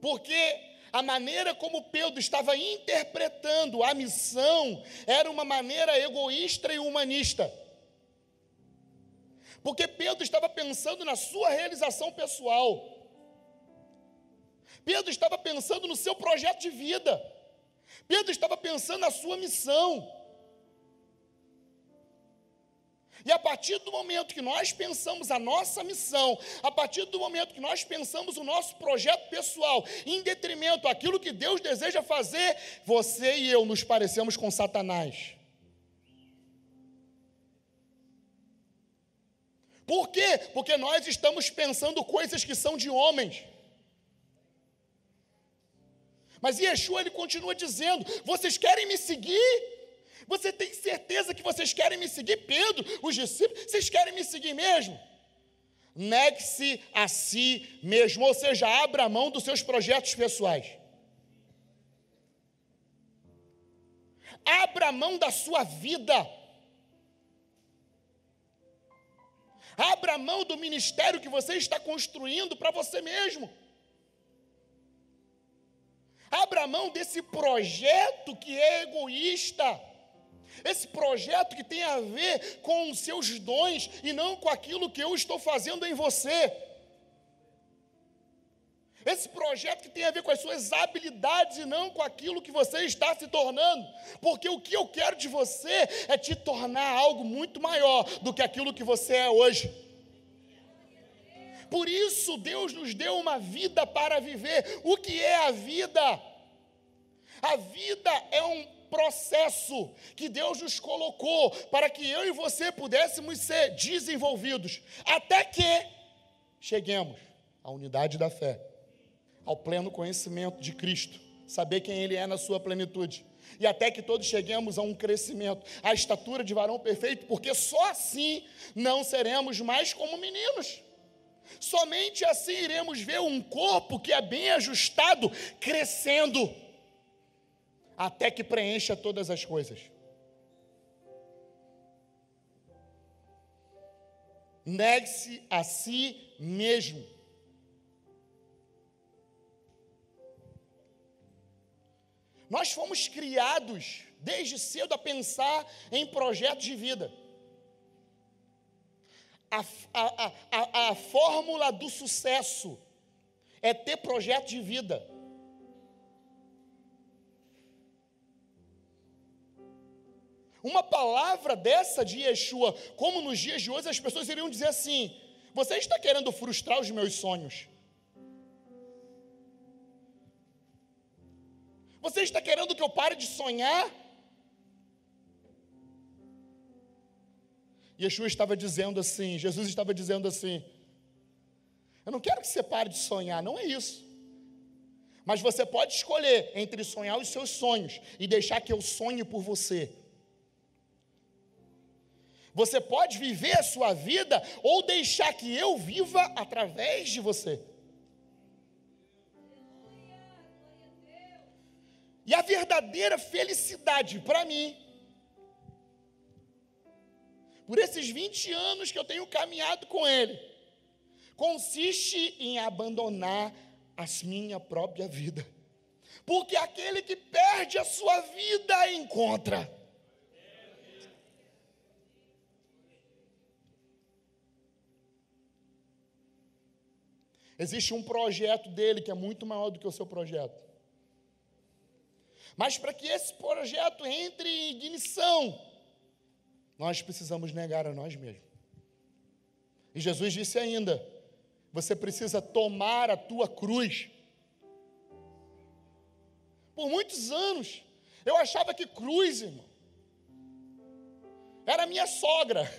porque a maneira como Pedro estava interpretando a missão era uma maneira egoísta e humanista. Porque Pedro estava pensando na sua realização pessoal. Pedro estava pensando no seu projeto de vida. Pedro estava pensando na sua missão. E a partir do momento que nós pensamos a nossa missão, a partir do momento que nós pensamos o nosso projeto pessoal, em detrimento daquilo que Deus deseja fazer, você e eu nos parecemos com Satanás. Por quê? Porque nós estamos pensando coisas que são de homens. Mas Yeshua ele continua dizendo: vocês querem me seguir? Você tem certeza que vocês querem me seguir? Pedro, os discípulos, vocês querem me seguir mesmo? Negue-se a si mesmo, ou seja, abra mão dos seus projetos pessoais. Abra mão da sua vida. Abra mão do ministério que você está construindo para você mesmo. Abra mão desse projeto que é egoísta. Esse projeto que tem a ver com os seus dons e não com aquilo que eu estou fazendo em você. Esse projeto que tem a ver com as suas habilidades e não com aquilo que você está se tornando. Porque o que eu quero de você é te tornar algo muito maior do que aquilo que você é hoje. Por isso Deus nos deu uma vida para viver. O que é a vida? A vida é um processo que Deus nos colocou para que eu e você pudéssemos ser desenvolvidos, até que cheguemos à unidade da fé ao pleno conhecimento de Cristo, saber quem Ele é na sua plenitude. E até que todos cheguemos a um crescimento, à estatura de varão perfeito, porque só assim não seremos mais como meninos. Somente assim iremos ver um corpo que é bem ajustado crescendo, até que preencha todas as coisas. Negue-se a si mesmo Nós fomos criados desde cedo a pensar em projetos de vida. A, a, a, a, fórmula do sucesso é ter projeto de vida. Uma palavra dessa de Yeshua, como nos dias de hoje, as pessoas iriam dizer assim: Você está querendo frustrar os meus sonhos? Você está querendo que eu pare de sonhar? Yeshua estava dizendo assim, Jesus estava dizendo assim: Eu não quero que você pare de sonhar, não é isso. Mas você pode escolher entre sonhar os seus sonhos e deixar que eu sonhe por você. Você pode viver a sua vida ou deixar que eu viva através de você. E a verdadeira felicidade para mim, por esses 20 anos que eu tenho caminhado com Ele, consiste em abandonar a minha própria vida. Porque aquele que perde a sua vida encontra. Existe um projeto dele que é muito maior do que o seu projeto. Mas para que esse projeto entre em ignição, nós precisamos negar a nós mesmos. E Jesus disse ainda: você precisa tomar a tua cruz. Por muitos anos, eu achava que cruz, irmão, era minha sogra.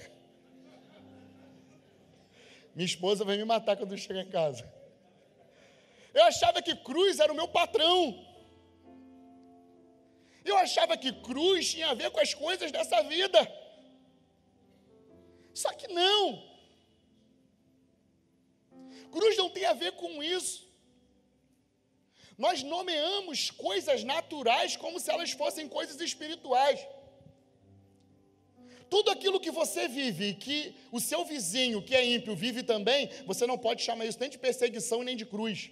Minha esposa vai me matar quando eu chegar em casa. Eu achava que cruz era o meu patrão. Eu achava que cruz tinha a ver com as coisas dessa vida. Só que não. Cruz não tem a ver com isso. Nós nomeamos coisas naturais como se elas fossem coisas espirituais. Tudo aquilo que você vive que o seu vizinho, que é ímpio, vive também, você não pode chamar isso nem de perseguição nem de cruz.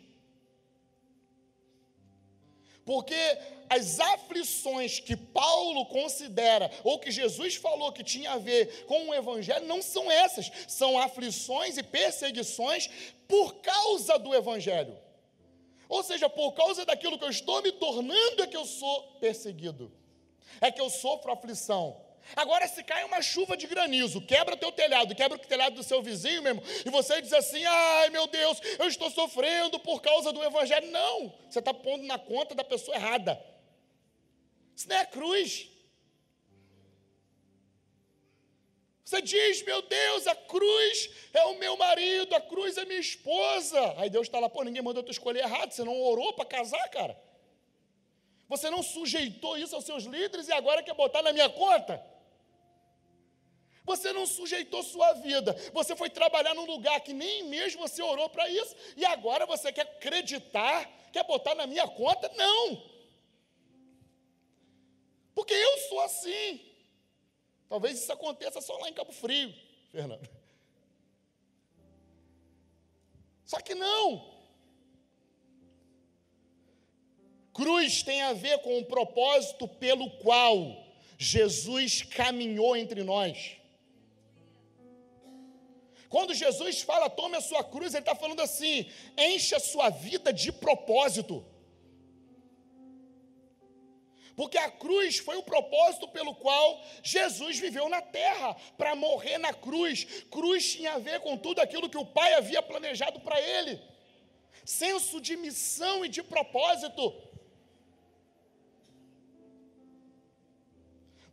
Porque as aflições que Paulo considera, ou que Jesus falou que tinha a ver com o Evangelho, não são essas, são aflições e perseguições por causa do Evangelho. Ou seja, por causa daquilo que eu estou me tornando, é que eu sou perseguido, é que eu sofro aflição. Agora, se cai uma chuva de granizo, quebra teu telhado, quebra o telhado do seu vizinho mesmo, e você diz assim: ai meu Deus, eu estou sofrendo por causa do Evangelho. Não, você está pondo na conta da pessoa errada. Isso não é cruz. Você diz, meu Deus, a cruz é o meu marido, a cruz é minha esposa. Aí Deus está lá, pô, ninguém mandou tu escolher errado, você não orou para casar, cara. Você não sujeitou isso aos seus líderes e agora quer botar na minha conta? Você não sujeitou sua vida. Você foi trabalhar num lugar que nem mesmo você orou para isso. E agora você quer acreditar, quer botar na minha conta? Não. Porque eu sou assim. Talvez isso aconteça só lá em Cabo Frio, Fernando. Só que não. Cruz tem a ver com o propósito pelo qual Jesus caminhou entre nós. Quando Jesus fala, tome a sua cruz, ele está falando assim: enche a sua vida de propósito. Porque a cruz foi o propósito pelo qual Jesus viveu na terra, para morrer na cruz. Cruz tinha a ver com tudo aquilo que o Pai havia planejado para ele. Senso de missão e de propósito.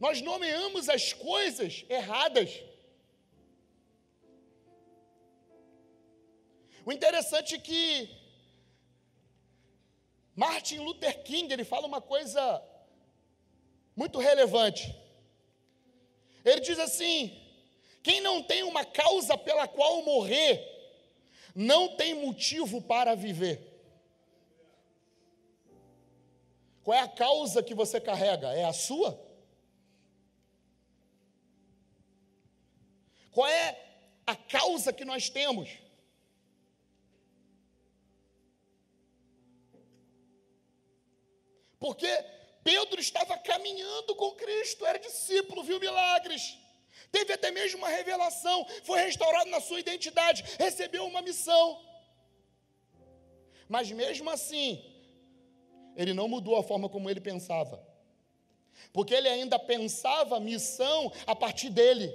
Nós nomeamos as coisas erradas. O interessante é que Martin Luther King, ele fala uma coisa muito relevante. Ele diz assim: quem não tem uma causa pela qual morrer, não tem motivo para viver. Qual é a causa que você carrega? É a sua? Qual é a causa que nós temos? Porque Pedro estava caminhando com Cristo, era discípulo, viu milagres. Teve até mesmo uma revelação, foi restaurado na sua identidade, recebeu uma missão. Mas mesmo assim, ele não mudou a forma como ele pensava. Porque ele ainda pensava missão a partir dele.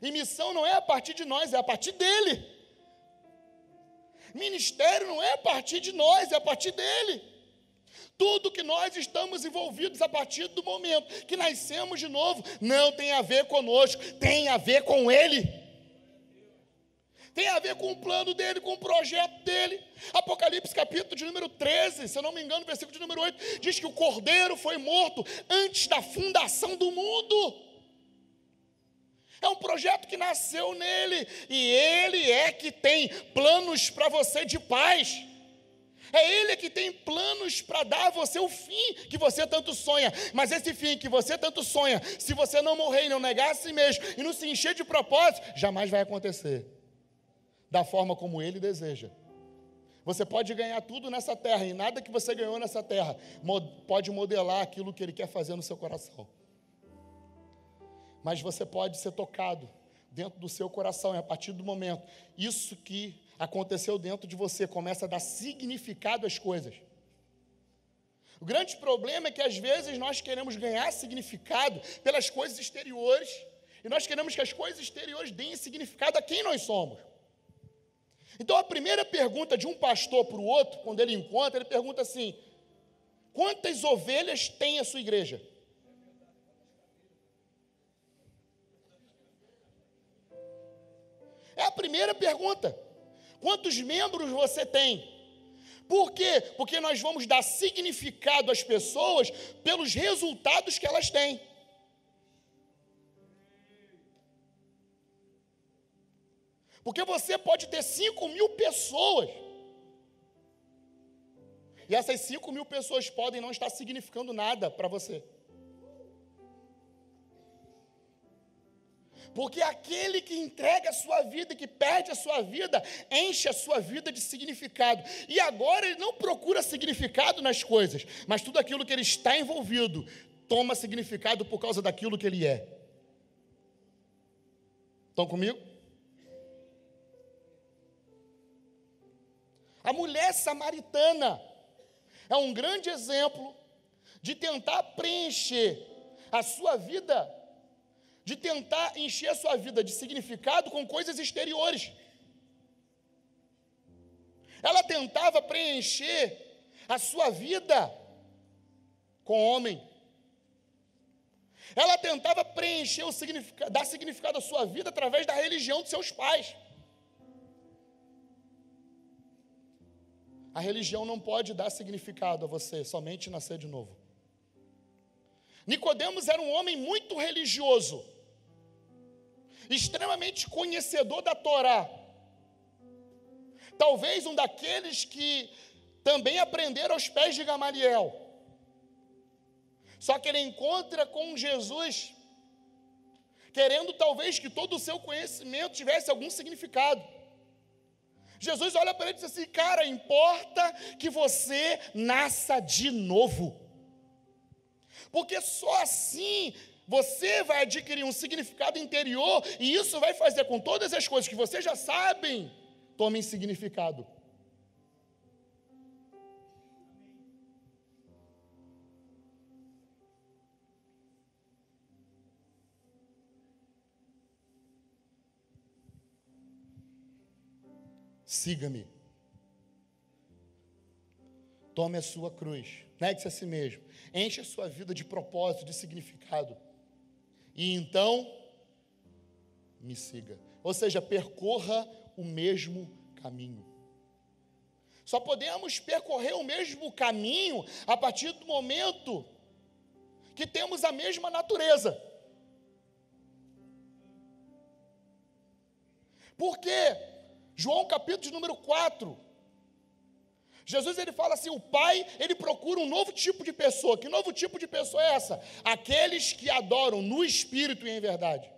E missão não é a partir de nós, é a partir dele. Ministério não é a partir de nós, é a partir dele. Tudo que nós estamos envolvidos a partir do momento que nascemos de novo não tem a ver conosco, tem a ver com Ele. Tem a ver com o plano dele, com o projeto dele. Apocalipse capítulo de número 13, se eu não me engano, versículo de número 8, diz que o cordeiro foi morto antes da fundação do mundo. É um projeto que nasceu nele, e ele é que tem planos para você de paz. É Ele que tem planos para dar a você o fim que você tanto sonha. Mas esse fim que você tanto sonha, se você não morrer e não negar a si mesmo e não se encher de propósito, jamais vai acontecer da forma como Ele deseja. Você pode ganhar tudo nessa terra e nada que você ganhou nessa terra pode modelar aquilo que Ele quer fazer no seu coração. Mas você pode ser tocado dentro do seu coração e a partir do momento isso que aconteceu dentro de você, começa a dar significado às coisas. O grande problema é que às vezes nós queremos ganhar significado pelas coisas exteriores, e nós queremos que as coisas exteriores deem significado a quem nós somos. Então a primeira pergunta de um pastor para o outro, quando ele encontra, ele pergunta assim: quantas ovelhas tem a sua igreja? É a primeira pergunta. Quantos membros você tem? Por quê? Porque nós vamos dar significado às pessoas pelos resultados que elas têm. Porque você pode ter 5 mil pessoas. E essas 5 mil pessoas podem não estar significando nada para você. Porque aquele que entrega a sua vida, que perde a sua vida, enche a sua vida de significado. E agora ele não procura significado nas coisas, mas tudo aquilo que ele está envolvido toma significado por causa daquilo que ele é. Estão comigo? A mulher samaritana é um grande exemplo de tentar preencher a sua vida de tentar encher a sua vida de significado com coisas exteriores. Ela tentava preencher a sua vida com homem. Ela tentava preencher o significado, dar significado à sua vida através da religião de seus pais. A religião não pode dar significado a você, somente nascer de novo. Nicodemos era um homem muito religioso extremamente conhecedor da Torá. Talvez um daqueles que também aprenderam aos pés de Gamaliel. Só que ele encontra com Jesus, querendo talvez que todo o seu conhecimento tivesse algum significado. Jesus olha para ele e diz assim: Cara, importa que você nasça de novo, porque só assim você vai adquirir um significado interior e isso vai fazer com todas as coisas que você já sabem tomem significado. Siga-me. Tome a sua cruz. Negue-se a si mesmo. Enche a sua vida de propósito, de significado e então me siga. Ou seja, percorra o mesmo caminho. Só podemos percorrer o mesmo caminho a partir do momento que temos a mesma natureza. Por quê? João capítulo número 4, Jesus ele fala assim: o Pai ele procura um novo tipo de pessoa. Que novo tipo de pessoa é essa? Aqueles que adoram no espírito e em verdade.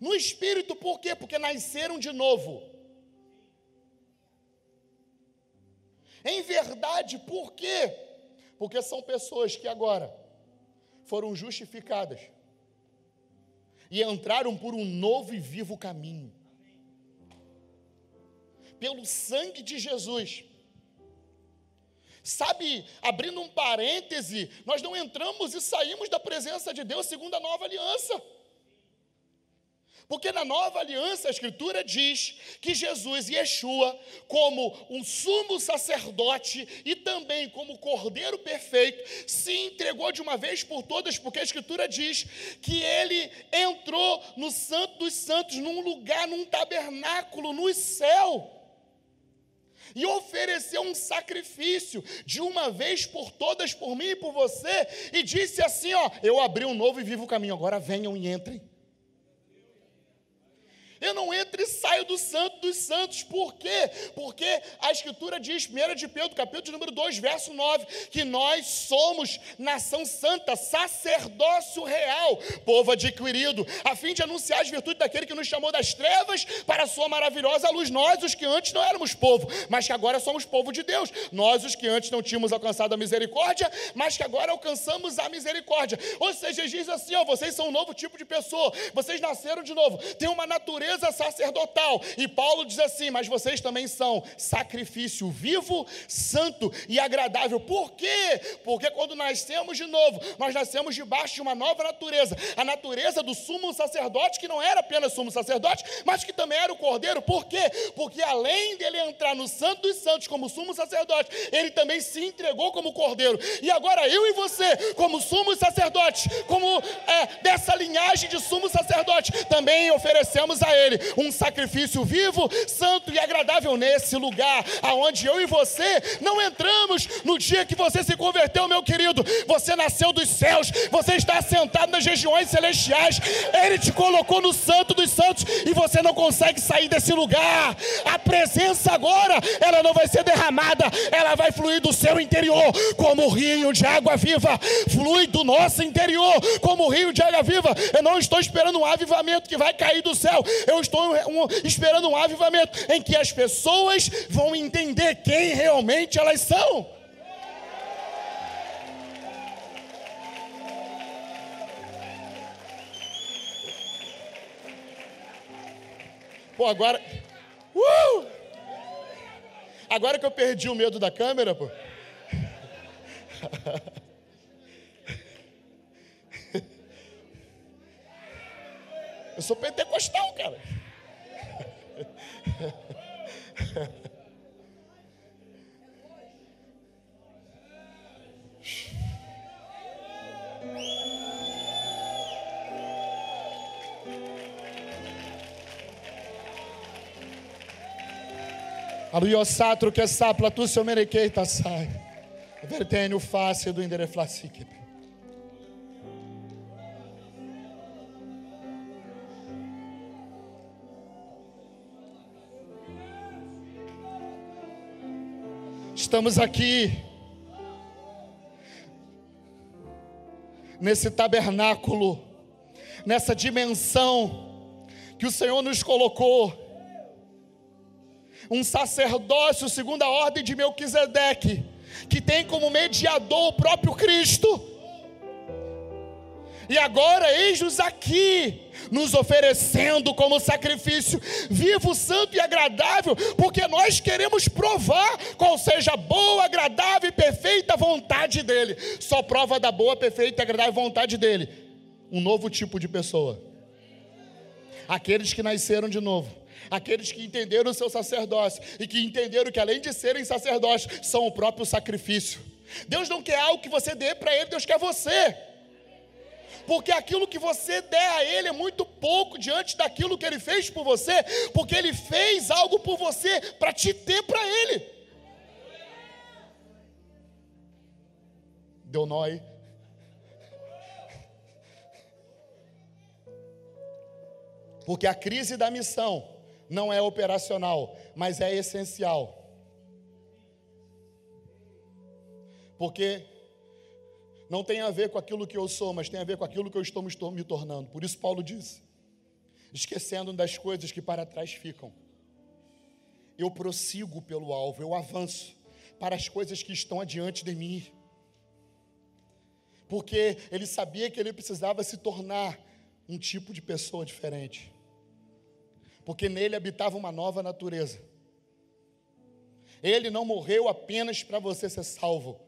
No espírito, por quê? Porque nasceram de novo. Em verdade, por quê? Porque são pessoas que agora foram justificadas e entraram por um novo e vivo caminho pelo sangue de Jesus. Sabe, abrindo um parêntese, nós não entramos e saímos da presença de Deus segundo a nova aliança. Porque na nova aliança a Escritura diz que Jesus, Yeshua, como um sumo sacerdote e também como cordeiro perfeito, se entregou de uma vez por todas, porque a Escritura diz que ele entrou no Santo dos Santos, num lugar, num tabernáculo no céu e ofereceu um sacrifício de uma vez por todas, por mim e por você, e disse assim: Ó, eu abri um novo e vivo caminho, agora venham e entrem. Eu não entro e saio do santo dos santos. Por quê? Porque a Escritura diz, 1 de Pedro, capítulo número 2, verso 9, que nós somos nação santa, sacerdócio real, povo adquirido, a fim de anunciar as virtudes daquele que nos chamou das trevas para a sua maravilhosa luz. Nós, os que antes não éramos povo, mas que agora somos povo de Deus. Nós, os que antes não tínhamos alcançado a misericórdia, mas que agora alcançamos a misericórdia. Ou seja, diz assim: ó, vocês são um novo tipo de pessoa, vocês nasceram de novo, tem uma natureza natureza sacerdotal. E Paulo diz assim: Mas vocês também são sacrifício vivo, santo e agradável. Por quê? Porque quando nascemos de novo, nós nascemos debaixo de uma nova natureza a natureza do sumo sacerdote, que não era apenas sumo sacerdote, mas que também era o cordeiro. Por quê? Porque além dele entrar no Santo dos Santos como sumo sacerdote, ele também se entregou como cordeiro. E agora eu e você, como sumo sacerdote, como é, dessa linhagem de sumo sacerdote, também oferecemos a ele um sacrifício vivo, santo e agradável nesse lugar, aonde eu e você não entramos no dia que você se converteu, meu querido. Você nasceu dos céus, você está sentado nas regiões celestiais. Ele te colocou no santo dos santos e você não consegue sair desse lugar. A presença agora, ela não vai ser derramada, ela vai fluir do seu interior como rio de água viva, flui do nosso interior como rio de água viva. Eu não estou esperando um avivamento que vai cair do céu, eu estou esperando um avivamento em que as pessoas vão entender quem realmente elas são. Pô, agora. Uh! Agora que eu perdi o medo da câmera, pô. Eu sou pentecostal, cara. Aluiosatro que sapla tu seu merequeita sai. Vertenho face do endereflacique. Estamos aqui nesse tabernáculo, nessa dimensão que o Senhor nos colocou um sacerdócio segundo a ordem de Melquisedeque, que tem como mediador o próprio Cristo. E agora, eis-nos aqui, nos oferecendo como sacrifício vivo, santo e agradável, porque nós queremos provar qual seja a boa, agradável e perfeita vontade dEle. Só prova da boa, perfeita e agradável vontade dEle. Um novo tipo de pessoa. Aqueles que nasceram de novo aqueles que entenderam o seu sacerdócio e que entenderam que além de serem sacerdotes, são o próprio sacrifício. Deus não quer algo que você dê para Ele, Deus quer você. Porque aquilo que você der a Ele é muito pouco diante daquilo que Ele fez por você, porque Ele fez algo por você para te ter para Ele. Deu nó aí. Porque a crise da missão não é operacional, mas é essencial. Porque não tem a ver com aquilo que eu sou, mas tem a ver com aquilo que eu estou me tornando. Por isso, Paulo diz: esquecendo das coisas que para trás ficam, eu prossigo pelo alvo, eu avanço para as coisas que estão adiante de mim. Porque ele sabia que ele precisava se tornar um tipo de pessoa diferente porque nele habitava uma nova natureza. Ele não morreu apenas para você ser salvo,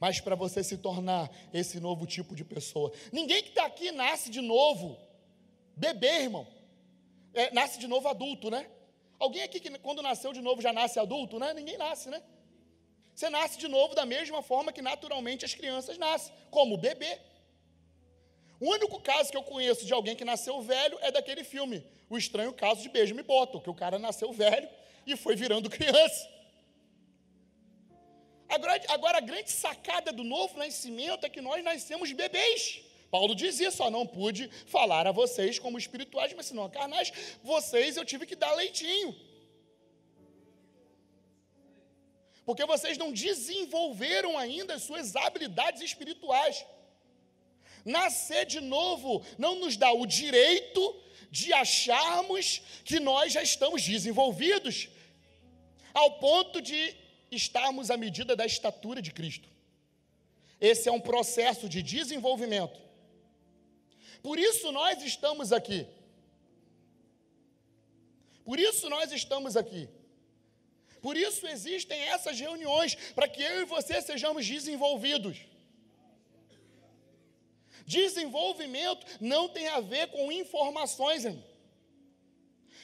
mas para você se tornar esse novo tipo de pessoa. Ninguém que está aqui nasce de novo, bebê, irmão. É, nasce de novo adulto, né? Alguém aqui que quando nasceu de novo já nasce adulto, né? Ninguém nasce, né? Você nasce de novo da mesma forma que naturalmente as crianças nascem, como bebê. O único caso que eu conheço de alguém que nasceu velho é daquele filme, O Estranho Caso de Beijo Me Boto, que o cara nasceu velho e foi virando criança. Agora, agora a grande sacada do novo nascimento é que nós nascemos bebês. Paulo diz isso, ó, não pude falar a vocês como espirituais, mas se não carnais, vocês eu tive que dar leitinho. Porque vocês não desenvolveram ainda as suas habilidades espirituais. Nascer de novo não nos dá o direito de acharmos que nós já estamos desenvolvidos, ao ponto de estarmos à medida da estatura de Cristo. Esse é um processo de desenvolvimento. Por isso nós estamos aqui. Por isso nós estamos aqui. Por isso existem essas reuniões, para que eu e você sejamos desenvolvidos. Desenvolvimento não tem a ver com informações, irmão.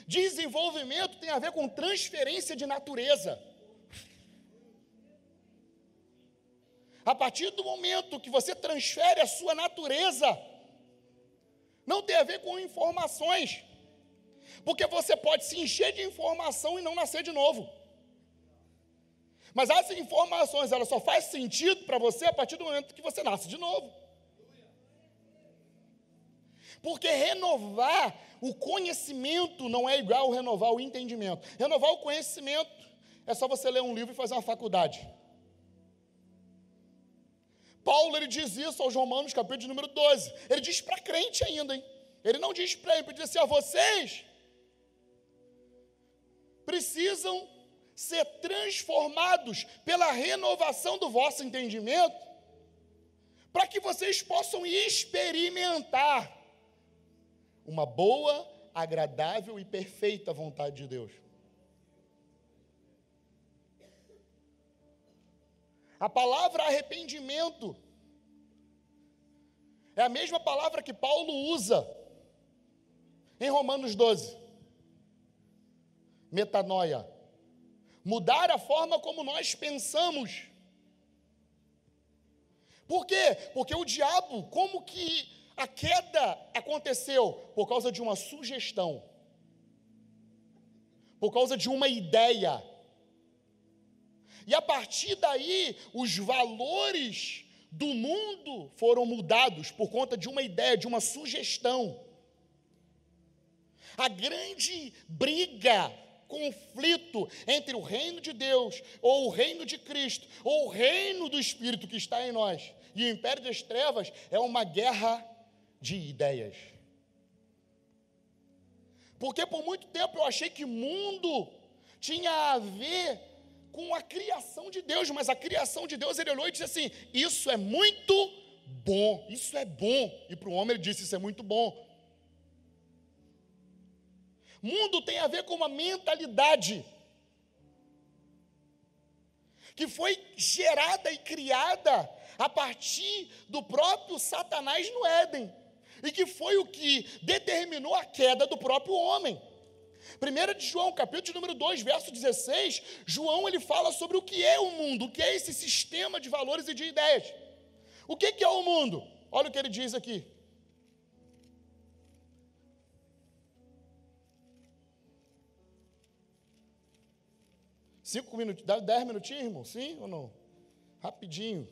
Desenvolvimento tem a ver com transferência de natureza. A partir do momento que você transfere a sua natureza, não tem a ver com informações. Porque você pode se encher de informação e não nascer de novo. Mas essas informações, elas só fazem sentido para você a partir do momento que você nasce de novo. Porque renovar o conhecimento não é igual renovar o entendimento. Renovar o conhecimento é só você ler um livro e fazer uma faculdade. Paulo ele diz isso aos Romanos, capítulo número 12. Ele diz para crente ainda, hein? Ele não diz para ele, ele diz assim: a vocês precisam ser transformados pela renovação do vosso entendimento, para que vocês possam experimentar uma boa, agradável e perfeita vontade de Deus. A palavra arrependimento é a mesma palavra que Paulo usa em Romanos 12. Metanoia. Mudar a forma como nós pensamos. Por quê? Porque o diabo, como que a queda aconteceu? Por causa de uma sugestão. Por causa de uma ideia e a partir daí, os valores do mundo foram mudados por conta de uma ideia, de uma sugestão. A grande briga, conflito entre o reino de Deus, ou o reino de Cristo, ou o reino do Espírito que está em nós, e o império das trevas é uma guerra de ideias. Porque por muito tempo eu achei que mundo tinha a ver com a criação de Deus, mas a criação de Deus, ele olhou e disse assim: Isso é muito bom, isso é bom. E para o homem ele disse: Isso é muito bom. Mundo tem a ver com uma mentalidade que foi gerada e criada a partir do próprio Satanás no Éden, e que foi o que determinou a queda do próprio homem. 1 de João, capítulo número 2, verso 16, João ele fala sobre o que é o mundo, o que é esse sistema de valores e de ideias. O que, que é o mundo? Olha o que ele diz aqui. Cinco minutos, dá dez minutinhos, irmão? Sim ou não? Rapidinho.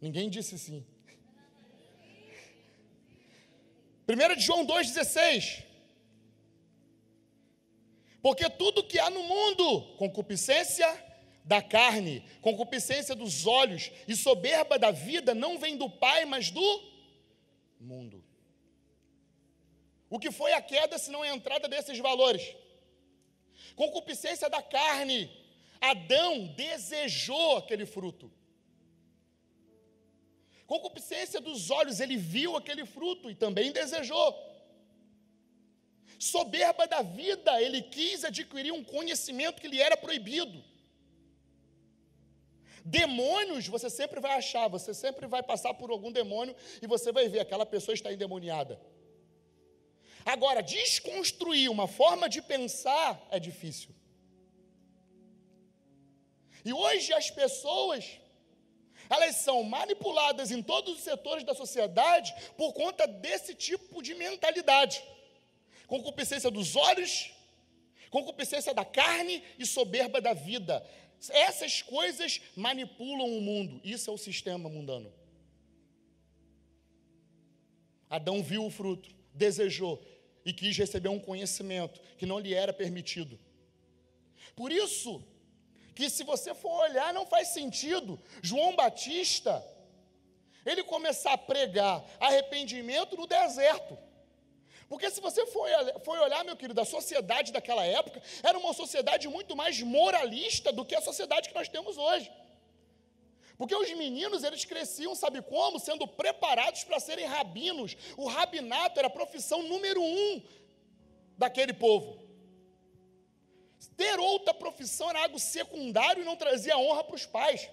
Ninguém disse sim. 1 de João 2,16. Porque tudo que há no mundo, concupiscência da carne, concupiscência dos olhos e soberba da vida, não vem do Pai, mas do mundo. O que foi a queda se não a entrada desses valores? Concupiscência da carne. Adão desejou aquele fruto. Concupiscência dos olhos, ele viu aquele fruto e também desejou. Soberba da vida, ele quis adquirir um conhecimento que lhe era proibido. Demônios você sempre vai achar, você sempre vai passar por algum demônio e você vai ver aquela pessoa está endemoniada. Agora, desconstruir uma forma de pensar é difícil. E hoje as pessoas elas são manipuladas em todos os setores da sociedade por conta desse tipo de mentalidade. Concupiscência dos olhos, concupiscência da carne e soberba da vida. Essas coisas manipulam o mundo. Isso é o sistema mundano. Adão viu o fruto, desejou e quis receber um conhecimento que não lhe era permitido. Por isso, que se você for olhar, não faz sentido. João Batista, ele começar a pregar arrependimento no deserto. Porque se você for, for olhar, meu querido, a sociedade daquela época, era uma sociedade muito mais moralista do que a sociedade que nós temos hoje. Porque os meninos, eles cresciam, sabe como? Sendo preparados para serem rabinos. O rabinato era a profissão número um daquele povo. Ter outra profissão era algo secundário e não trazia honra para os pais.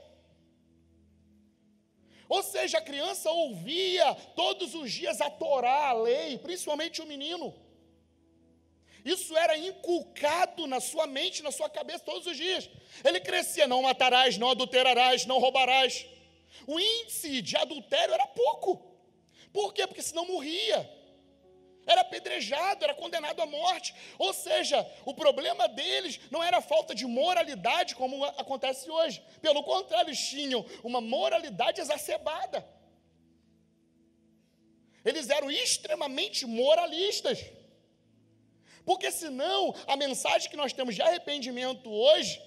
Ou seja, a criança ouvia todos os dias a Torá, a lei, principalmente o menino. Isso era inculcado na sua mente, na sua cabeça todos os dias. Ele crescia, não matarás, não adulterarás, não roubarás. O índice de adultério era pouco. Por quê? Porque senão morria era apedrejado, era condenado à morte. Ou seja, o problema deles não era falta de moralidade, como acontece hoje. Pelo contrário, eles tinham uma moralidade exacerbada. Eles eram extremamente moralistas. Porque senão a mensagem que nós temos de arrependimento hoje,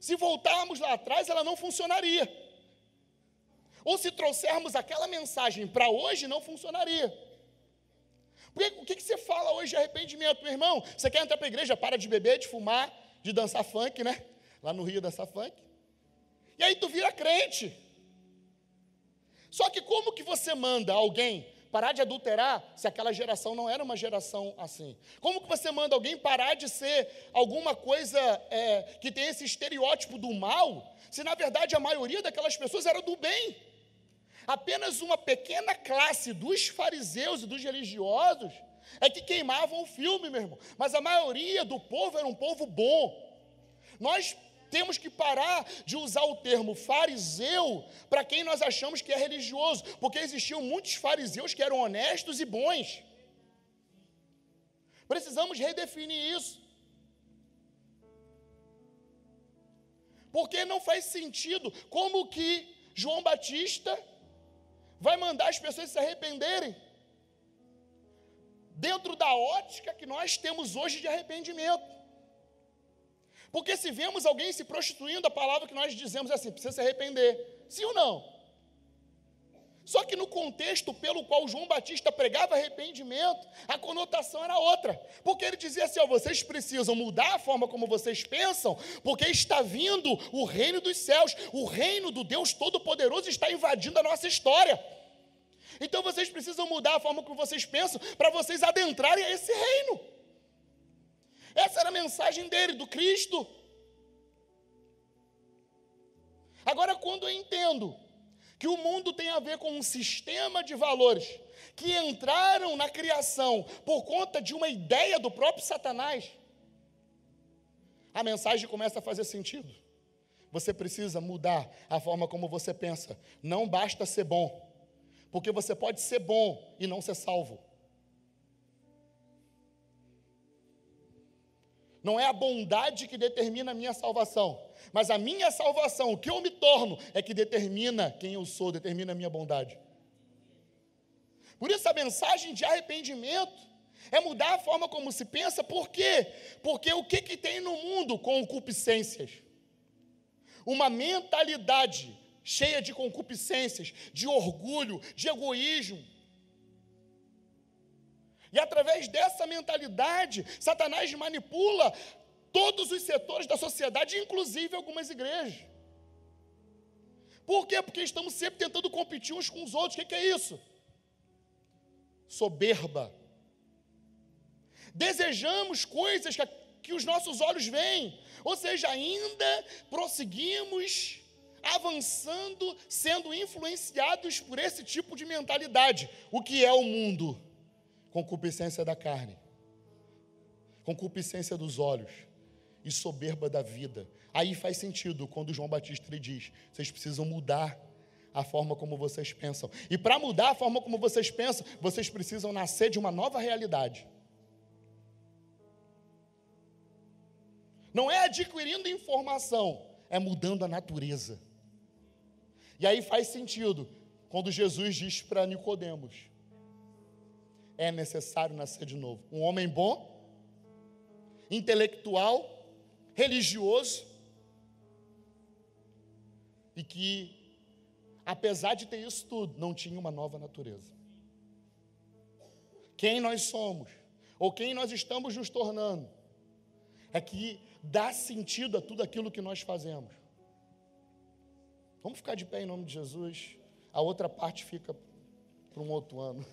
se voltarmos lá atrás, ela não funcionaria. Ou se trouxermos aquela mensagem para hoje, não funcionaria. O que, que você fala hoje de arrependimento, meu irmão? Você quer entrar para a igreja, para de beber, de fumar, de dançar funk, né? Lá no Rio dançar funk. E aí tu vira crente. Só que como que você manda alguém parar de adulterar se aquela geração não era uma geração assim? Como que você manda alguém parar de ser alguma coisa é, que tem esse estereótipo do mal, se na verdade a maioria daquelas pessoas era do bem? Apenas uma pequena classe dos fariseus e dos religiosos é que queimavam o filme, meu irmão. Mas a maioria do povo era um povo bom. Nós temos que parar de usar o termo fariseu para quem nós achamos que é religioso, porque existiam muitos fariseus que eram honestos e bons. Precisamos redefinir isso. Porque não faz sentido como que João Batista vai mandar as pessoas se arrependerem dentro da ótica que nós temos hoje de arrependimento. Porque se vemos alguém se prostituindo, a palavra que nós dizemos é assim: precisa se arrepender. Sim ou não? Só que no contexto pelo qual João Batista pregava arrependimento, a conotação era outra. Porque ele dizia assim: ó, vocês precisam mudar a forma como vocês pensam, porque está vindo o reino dos céus, o reino do Deus Todo-Poderoso está invadindo a nossa história. Então vocês precisam mudar a forma como vocês pensam para vocês adentrarem a esse reino. Essa era a mensagem dele, do Cristo. Agora, quando eu entendo que o mundo tem a ver com um sistema de valores que entraram na criação por conta de uma ideia do próprio Satanás, a mensagem começa a fazer sentido. Você precisa mudar a forma como você pensa. Não basta ser bom, porque você pode ser bom e não ser salvo. Não é a bondade que determina a minha salvação, mas a minha salvação, o que eu me torno, é que determina quem eu sou, determina a minha bondade. Por isso a mensagem de arrependimento é mudar a forma como se pensa, por quê? Porque o que, que tem no mundo? Concupiscências. Uma mentalidade cheia de concupiscências, de orgulho, de egoísmo e através dessa mentalidade, Satanás manipula todos os setores da sociedade, inclusive algumas igrejas. Por quê? Porque estamos sempre tentando competir uns com os outros. O que é isso? Soberba. Desejamos coisas que, que os nossos olhos veem, ou seja, ainda prosseguimos avançando, sendo influenciados por esse tipo de mentalidade. O que é o mundo? Concupiscência da carne, concupiscência dos olhos e soberba da vida. Aí faz sentido quando João Batista lhe diz: vocês precisam mudar a forma como vocês pensam. E para mudar a forma como vocês pensam, vocês precisam nascer de uma nova realidade. Não é adquirindo informação, é mudando a natureza. E aí faz sentido quando Jesus diz para Nicodemos: é necessário nascer de novo. Um homem bom, intelectual, religioso, e que, apesar de ter isso tudo, não tinha uma nova natureza. Quem nós somos, ou quem nós estamos nos tornando, é que dá sentido a tudo aquilo que nós fazemos. Vamos ficar de pé em nome de Jesus. A outra parte fica para um outro ano.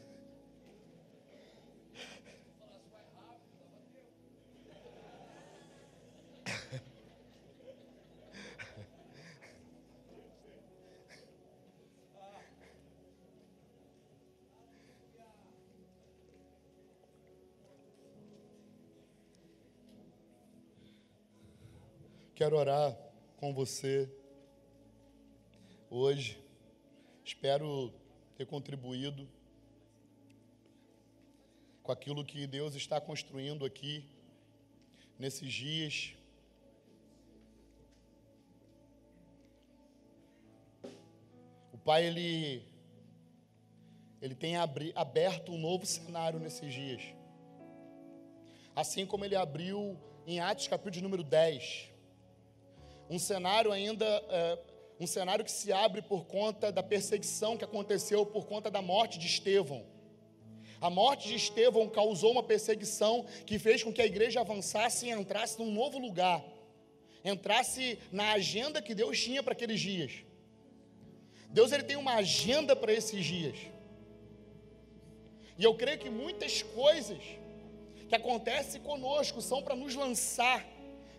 Quero orar com você hoje. Espero ter contribuído com aquilo que Deus está construindo aqui nesses dias. O Pai, Ele ele tem aberto um novo cenário nesses dias. Assim como ele abriu em Atos capítulo número 10. Um cenário ainda, é, um cenário que se abre por conta da perseguição que aconteceu por conta da morte de Estevão. A morte de Estevão causou uma perseguição que fez com que a igreja avançasse e entrasse num novo lugar, entrasse na agenda que Deus tinha para aqueles dias. Deus ele tem uma agenda para esses dias. E eu creio que muitas coisas que acontecem conosco são para nos lançar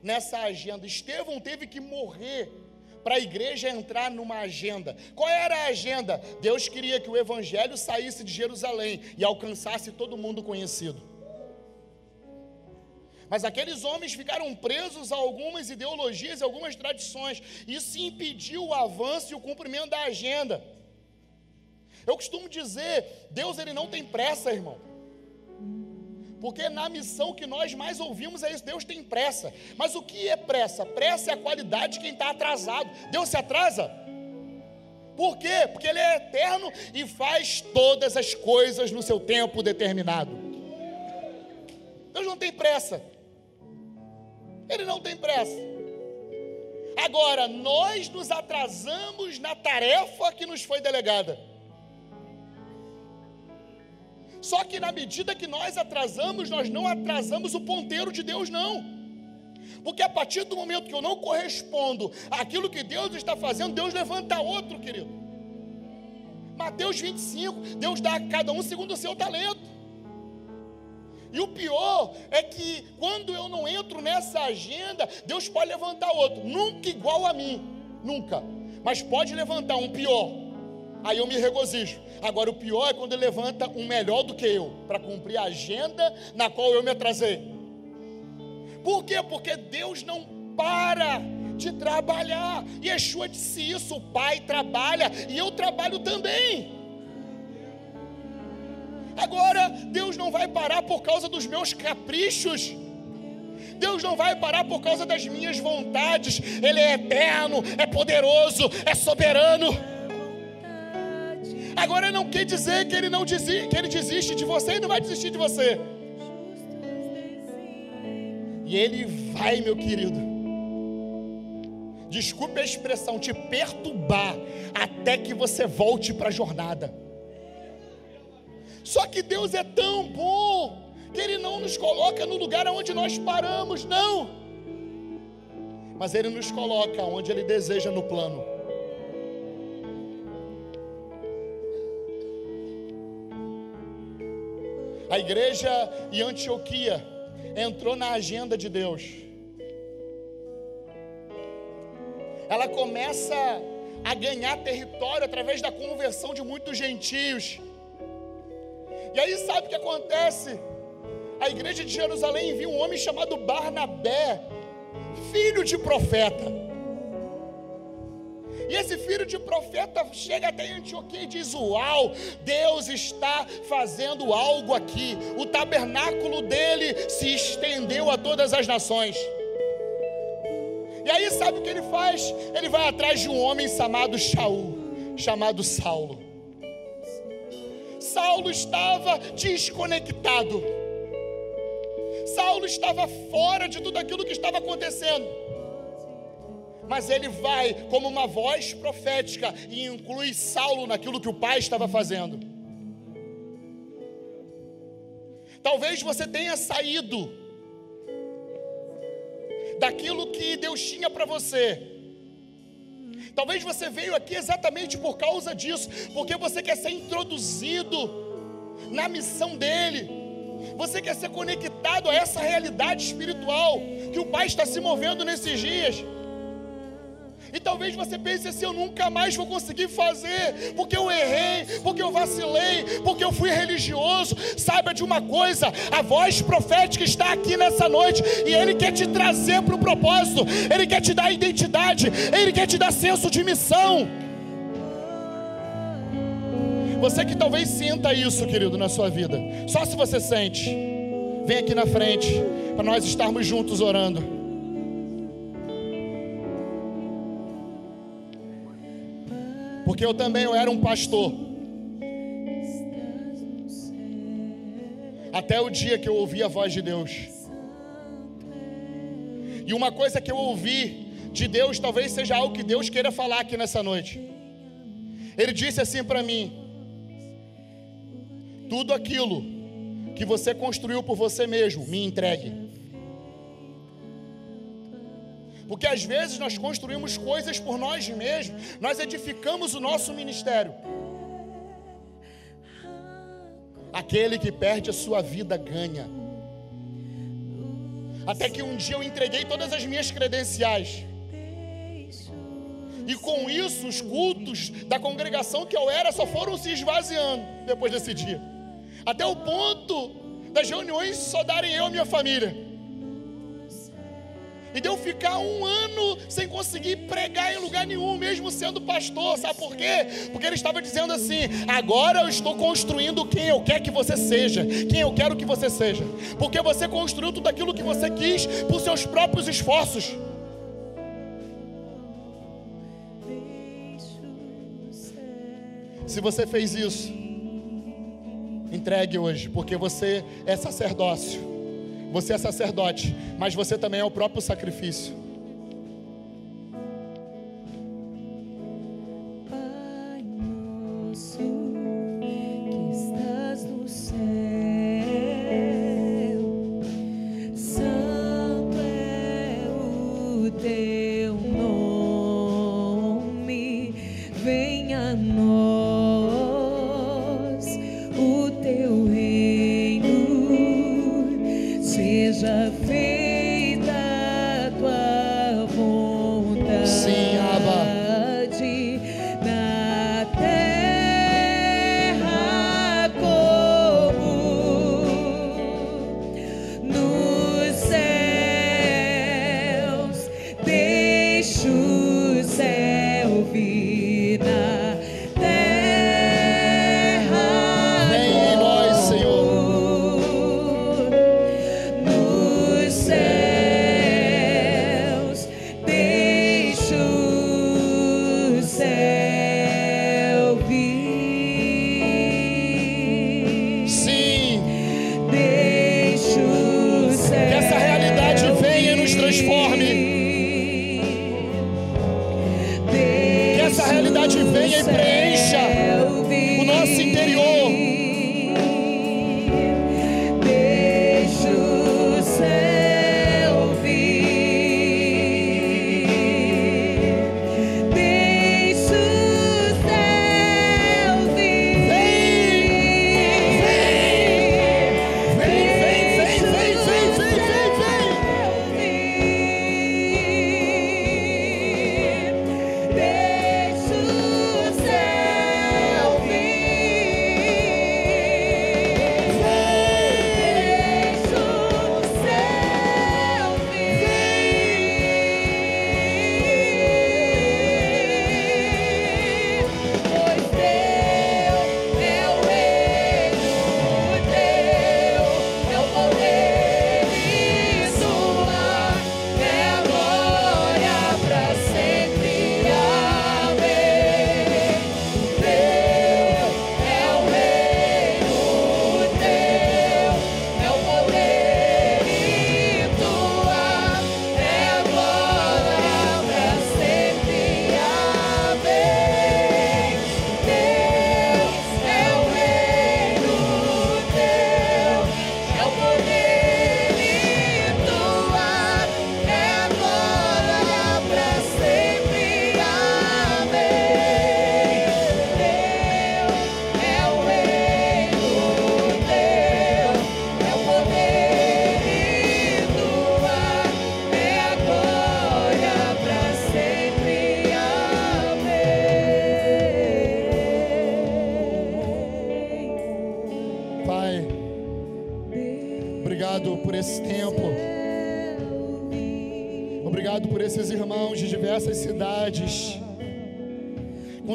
nessa agenda. Estevão teve que morrer para a igreja entrar numa agenda. Qual era a agenda? Deus queria que o evangelho saísse de Jerusalém e alcançasse todo mundo conhecido. Mas aqueles homens ficaram presos a algumas ideologias, algumas tradições. Isso impediu o avanço e o cumprimento da agenda. Eu costumo dizer, Deus ele não tem pressa, irmão. Porque na missão que nós mais ouvimos é isso, Deus tem pressa. Mas o que é pressa? Pressa é a qualidade de quem está atrasado. Deus se atrasa? Por quê? Porque Ele é eterno e faz todas as coisas no seu tempo determinado. Deus não tem pressa. Ele não tem pressa. Agora, nós nos atrasamos na tarefa que nos foi delegada. Só que na medida que nós atrasamos, nós não atrasamos o ponteiro de Deus, não. Porque a partir do momento que eu não correspondo àquilo que Deus está fazendo, Deus levanta outro, querido. Mateus 25, Deus dá a cada um segundo o seu talento. E o pior é que quando eu não entro nessa agenda, Deus pode levantar outro, nunca igual a mim, nunca, mas pode levantar um pior aí eu me regozijo. Agora, o pior é quando ele levanta um melhor do que eu, para cumprir a agenda na qual eu me atrasei. Por quê? Porque Deus não para de trabalhar. Yeshua disse isso: o Pai trabalha e eu trabalho também. Agora, Deus não vai parar por causa dos meus caprichos. Deus não vai parar por causa das minhas vontades. Ele é eterno, é poderoso, é soberano. Agora não quer dizer que ele não desiste, que ele desiste de você e não vai desistir de você. E ele vai, meu querido. Desculpe a expressão, te perturbar até que você volte para a jornada. Só que Deus é tão bom que Ele não nos coloca no lugar onde nós paramos, não. Mas Ele nos coloca onde Ele deseja no plano. A igreja em Antioquia entrou na agenda de Deus. Ela começa a ganhar território através da conversão de muitos gentios. E aí sabe o que acontece? A igreja de Jerusalém envia um homem chamado Barnabé, filho de profeta. E esse filho de profeta chega até Antioquia e diz: Uau, Deus está fazendo algo aqui. O tabernáculo dele se estendeu a todas as nações. E aí, sabe o que ele faz? Ele vai atrás de um homem chamado Shaul, chamado Saulo. Saulo estava desconectado. Saulo estava fora de tudo aquilo que estava acontecendo mas ele vai como uma voz profética e inclui Saulo naquilo que o pai estava fazendo. Talvez você tenha saído daquilo que Deus tinha para você. Talvez você veio aqui exatamente por causa disso, porque você quer ser introduzido na missão dele. Você quer ser conectado a essa realidade espiritual que o Pai está se movendo nesses dias. E talvez você pense assim: eu nunca mais vou conseguir fazer, porque eu errei, porque eu vacilei, porque eu fui religioso. Saiba de uma coisa: a voz profética está aqui nessa noite e Ele quer te trazer para o propósito, Ele quer te dar identidade, Ele quer te dar senso de missão. Você que talvez sinta isso, querido, na sua vida, só se você sente, vem aqui na frente, para nós estarmos juntos orando. porque eu também eu era um pastor. Até o dia que eu ouvi a voz de Deus. E uma coisa que eu ouvi de Deus, talvez seja algo que Deus queira falar aqui nessa noite. Ele disse assim para mim: Tudo aquilo que você construiu por você mesmo, me entregue. Porque às vezes nós construímos coisas por nós mesmos, nós edificamos o nosso ministério. Aquele que perde a sua vida ganha. Até que um dia eu entreguei todas as minhas credenciais. E com isso, os cultos da congregação que eu era só foram se esvaziando depois desse dia. Até o ponto das reuniões só darem eu e minha família. E de eu ficar um ano sem conseguir pregar em lugar nenhum, mesmo sendo pastor. Sabe por quê? Porque ele estava dizendo assim: agora eu estou construindo quem eu quero que você seja, quem eu quero que você seja. Porque você construiu tudo aquilo que você quis por seus próprios esforços. Se você fez isso, entregue hoje, porque você é sacerdócio. Você é sacerdote, mas você também é o próprio sacrifício.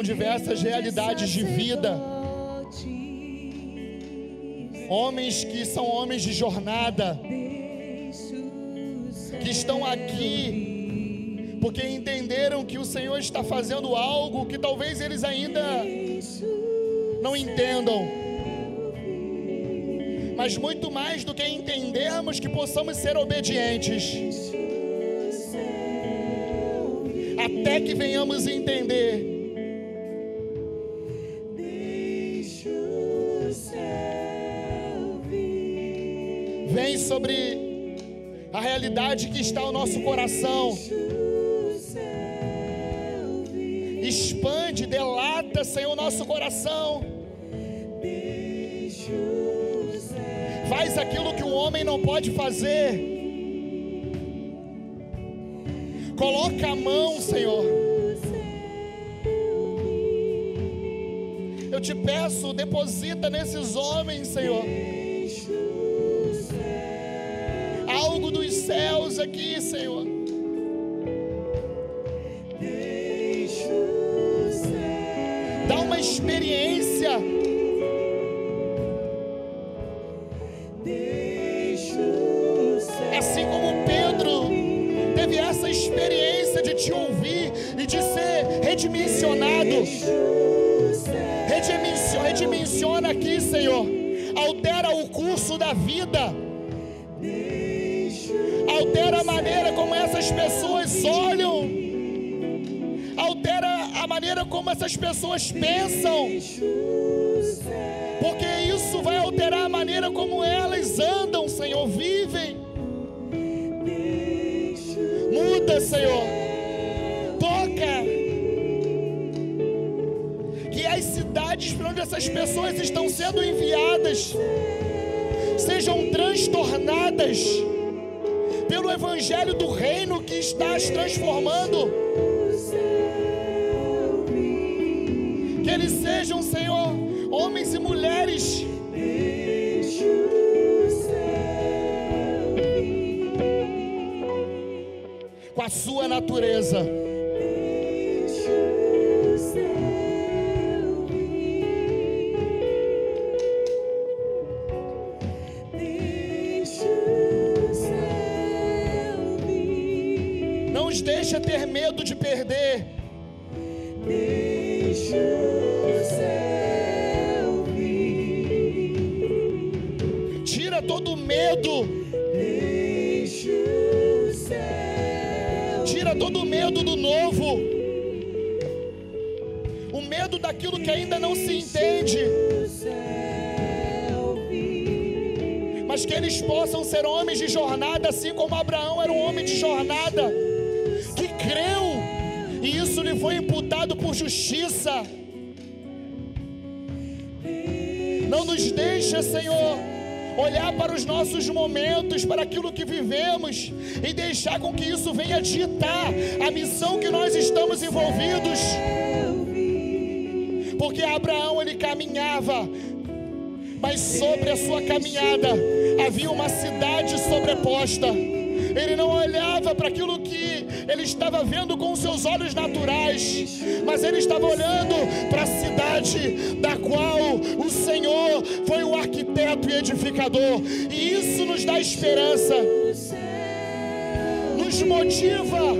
Diversas realidades de vida. Homens que são homens de jornada, que estão aqui porque entenderam que o Senhor está fazendo algo que talvez eles ainda não entendam. mas muito mais do que entendermos que possamos ser obedientes. Até que venhamos entender vem sobre a realidade que está no nosso coração. Expande, delata, Senhor, o nosso coração. Faz aquilo que o homem não pode fazer. Coloca a mão, Senhor. Eu te peço, deposita nesses homens, Senhor. Algo dos céus aqui, Senhor. Essas pessoas pensam. Porque isso vai alterar a maneira como elas andam, Senhor, vivem. Muda, Senhor. Toca. Que as cidades para onde essas pessoas estão sendo enviadas sejam transtornadas pelo evangelho do reino que está transformando. Sua natureza. Não os deixa ter medo de perder. Que ainda não se entende. Mas que eles possam ser homens de jornada, assim como Abraão era um homem de jornada, que creu, e isso lhe foi imputado por justiça. Não nos deixa, Senhor, olhar para os nossos momentos, para aquilo que vivemos e deixar com que isso venha ditar a missão que nós estamos envolvidos. Porque Abraão ele caminhava, mas sobre a sua caminhada havia uma cidade sobreposta. Ele não olhava para aquilo que ele estava vendo com seus olhos naturais, mas ele estava olhando para a cidade da qual o Senhor foi o arquiteto e edificador, e isso nos dá esperança, nos motiva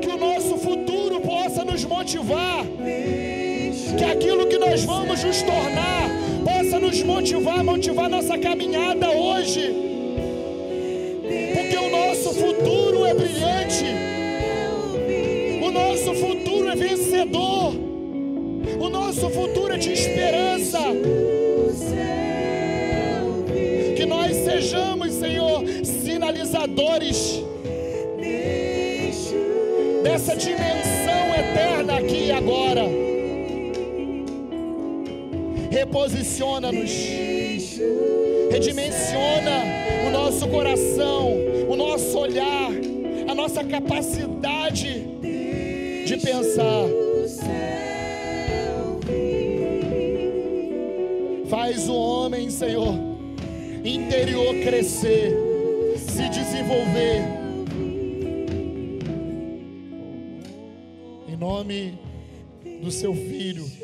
que o nosso futuro possa nos motivar, que aquilo que nós vamos nos tornar possa nos motivar, motivar nossa caminhada hoje porque o nosso futuro é brilhante, o nosso futuro é vencedor, o nosso futuro é de esperança. Que nós sejamos, Senhor, sinalizadores dessa dimensão eterna aqui e agora. Reposiciona-nos, redimensiona o nosso coração, o nosso olhar, a nossa capacidade de pensar. Faz o homem, Senhor, interior crescer, se desenvolver. Em nome do seu filho.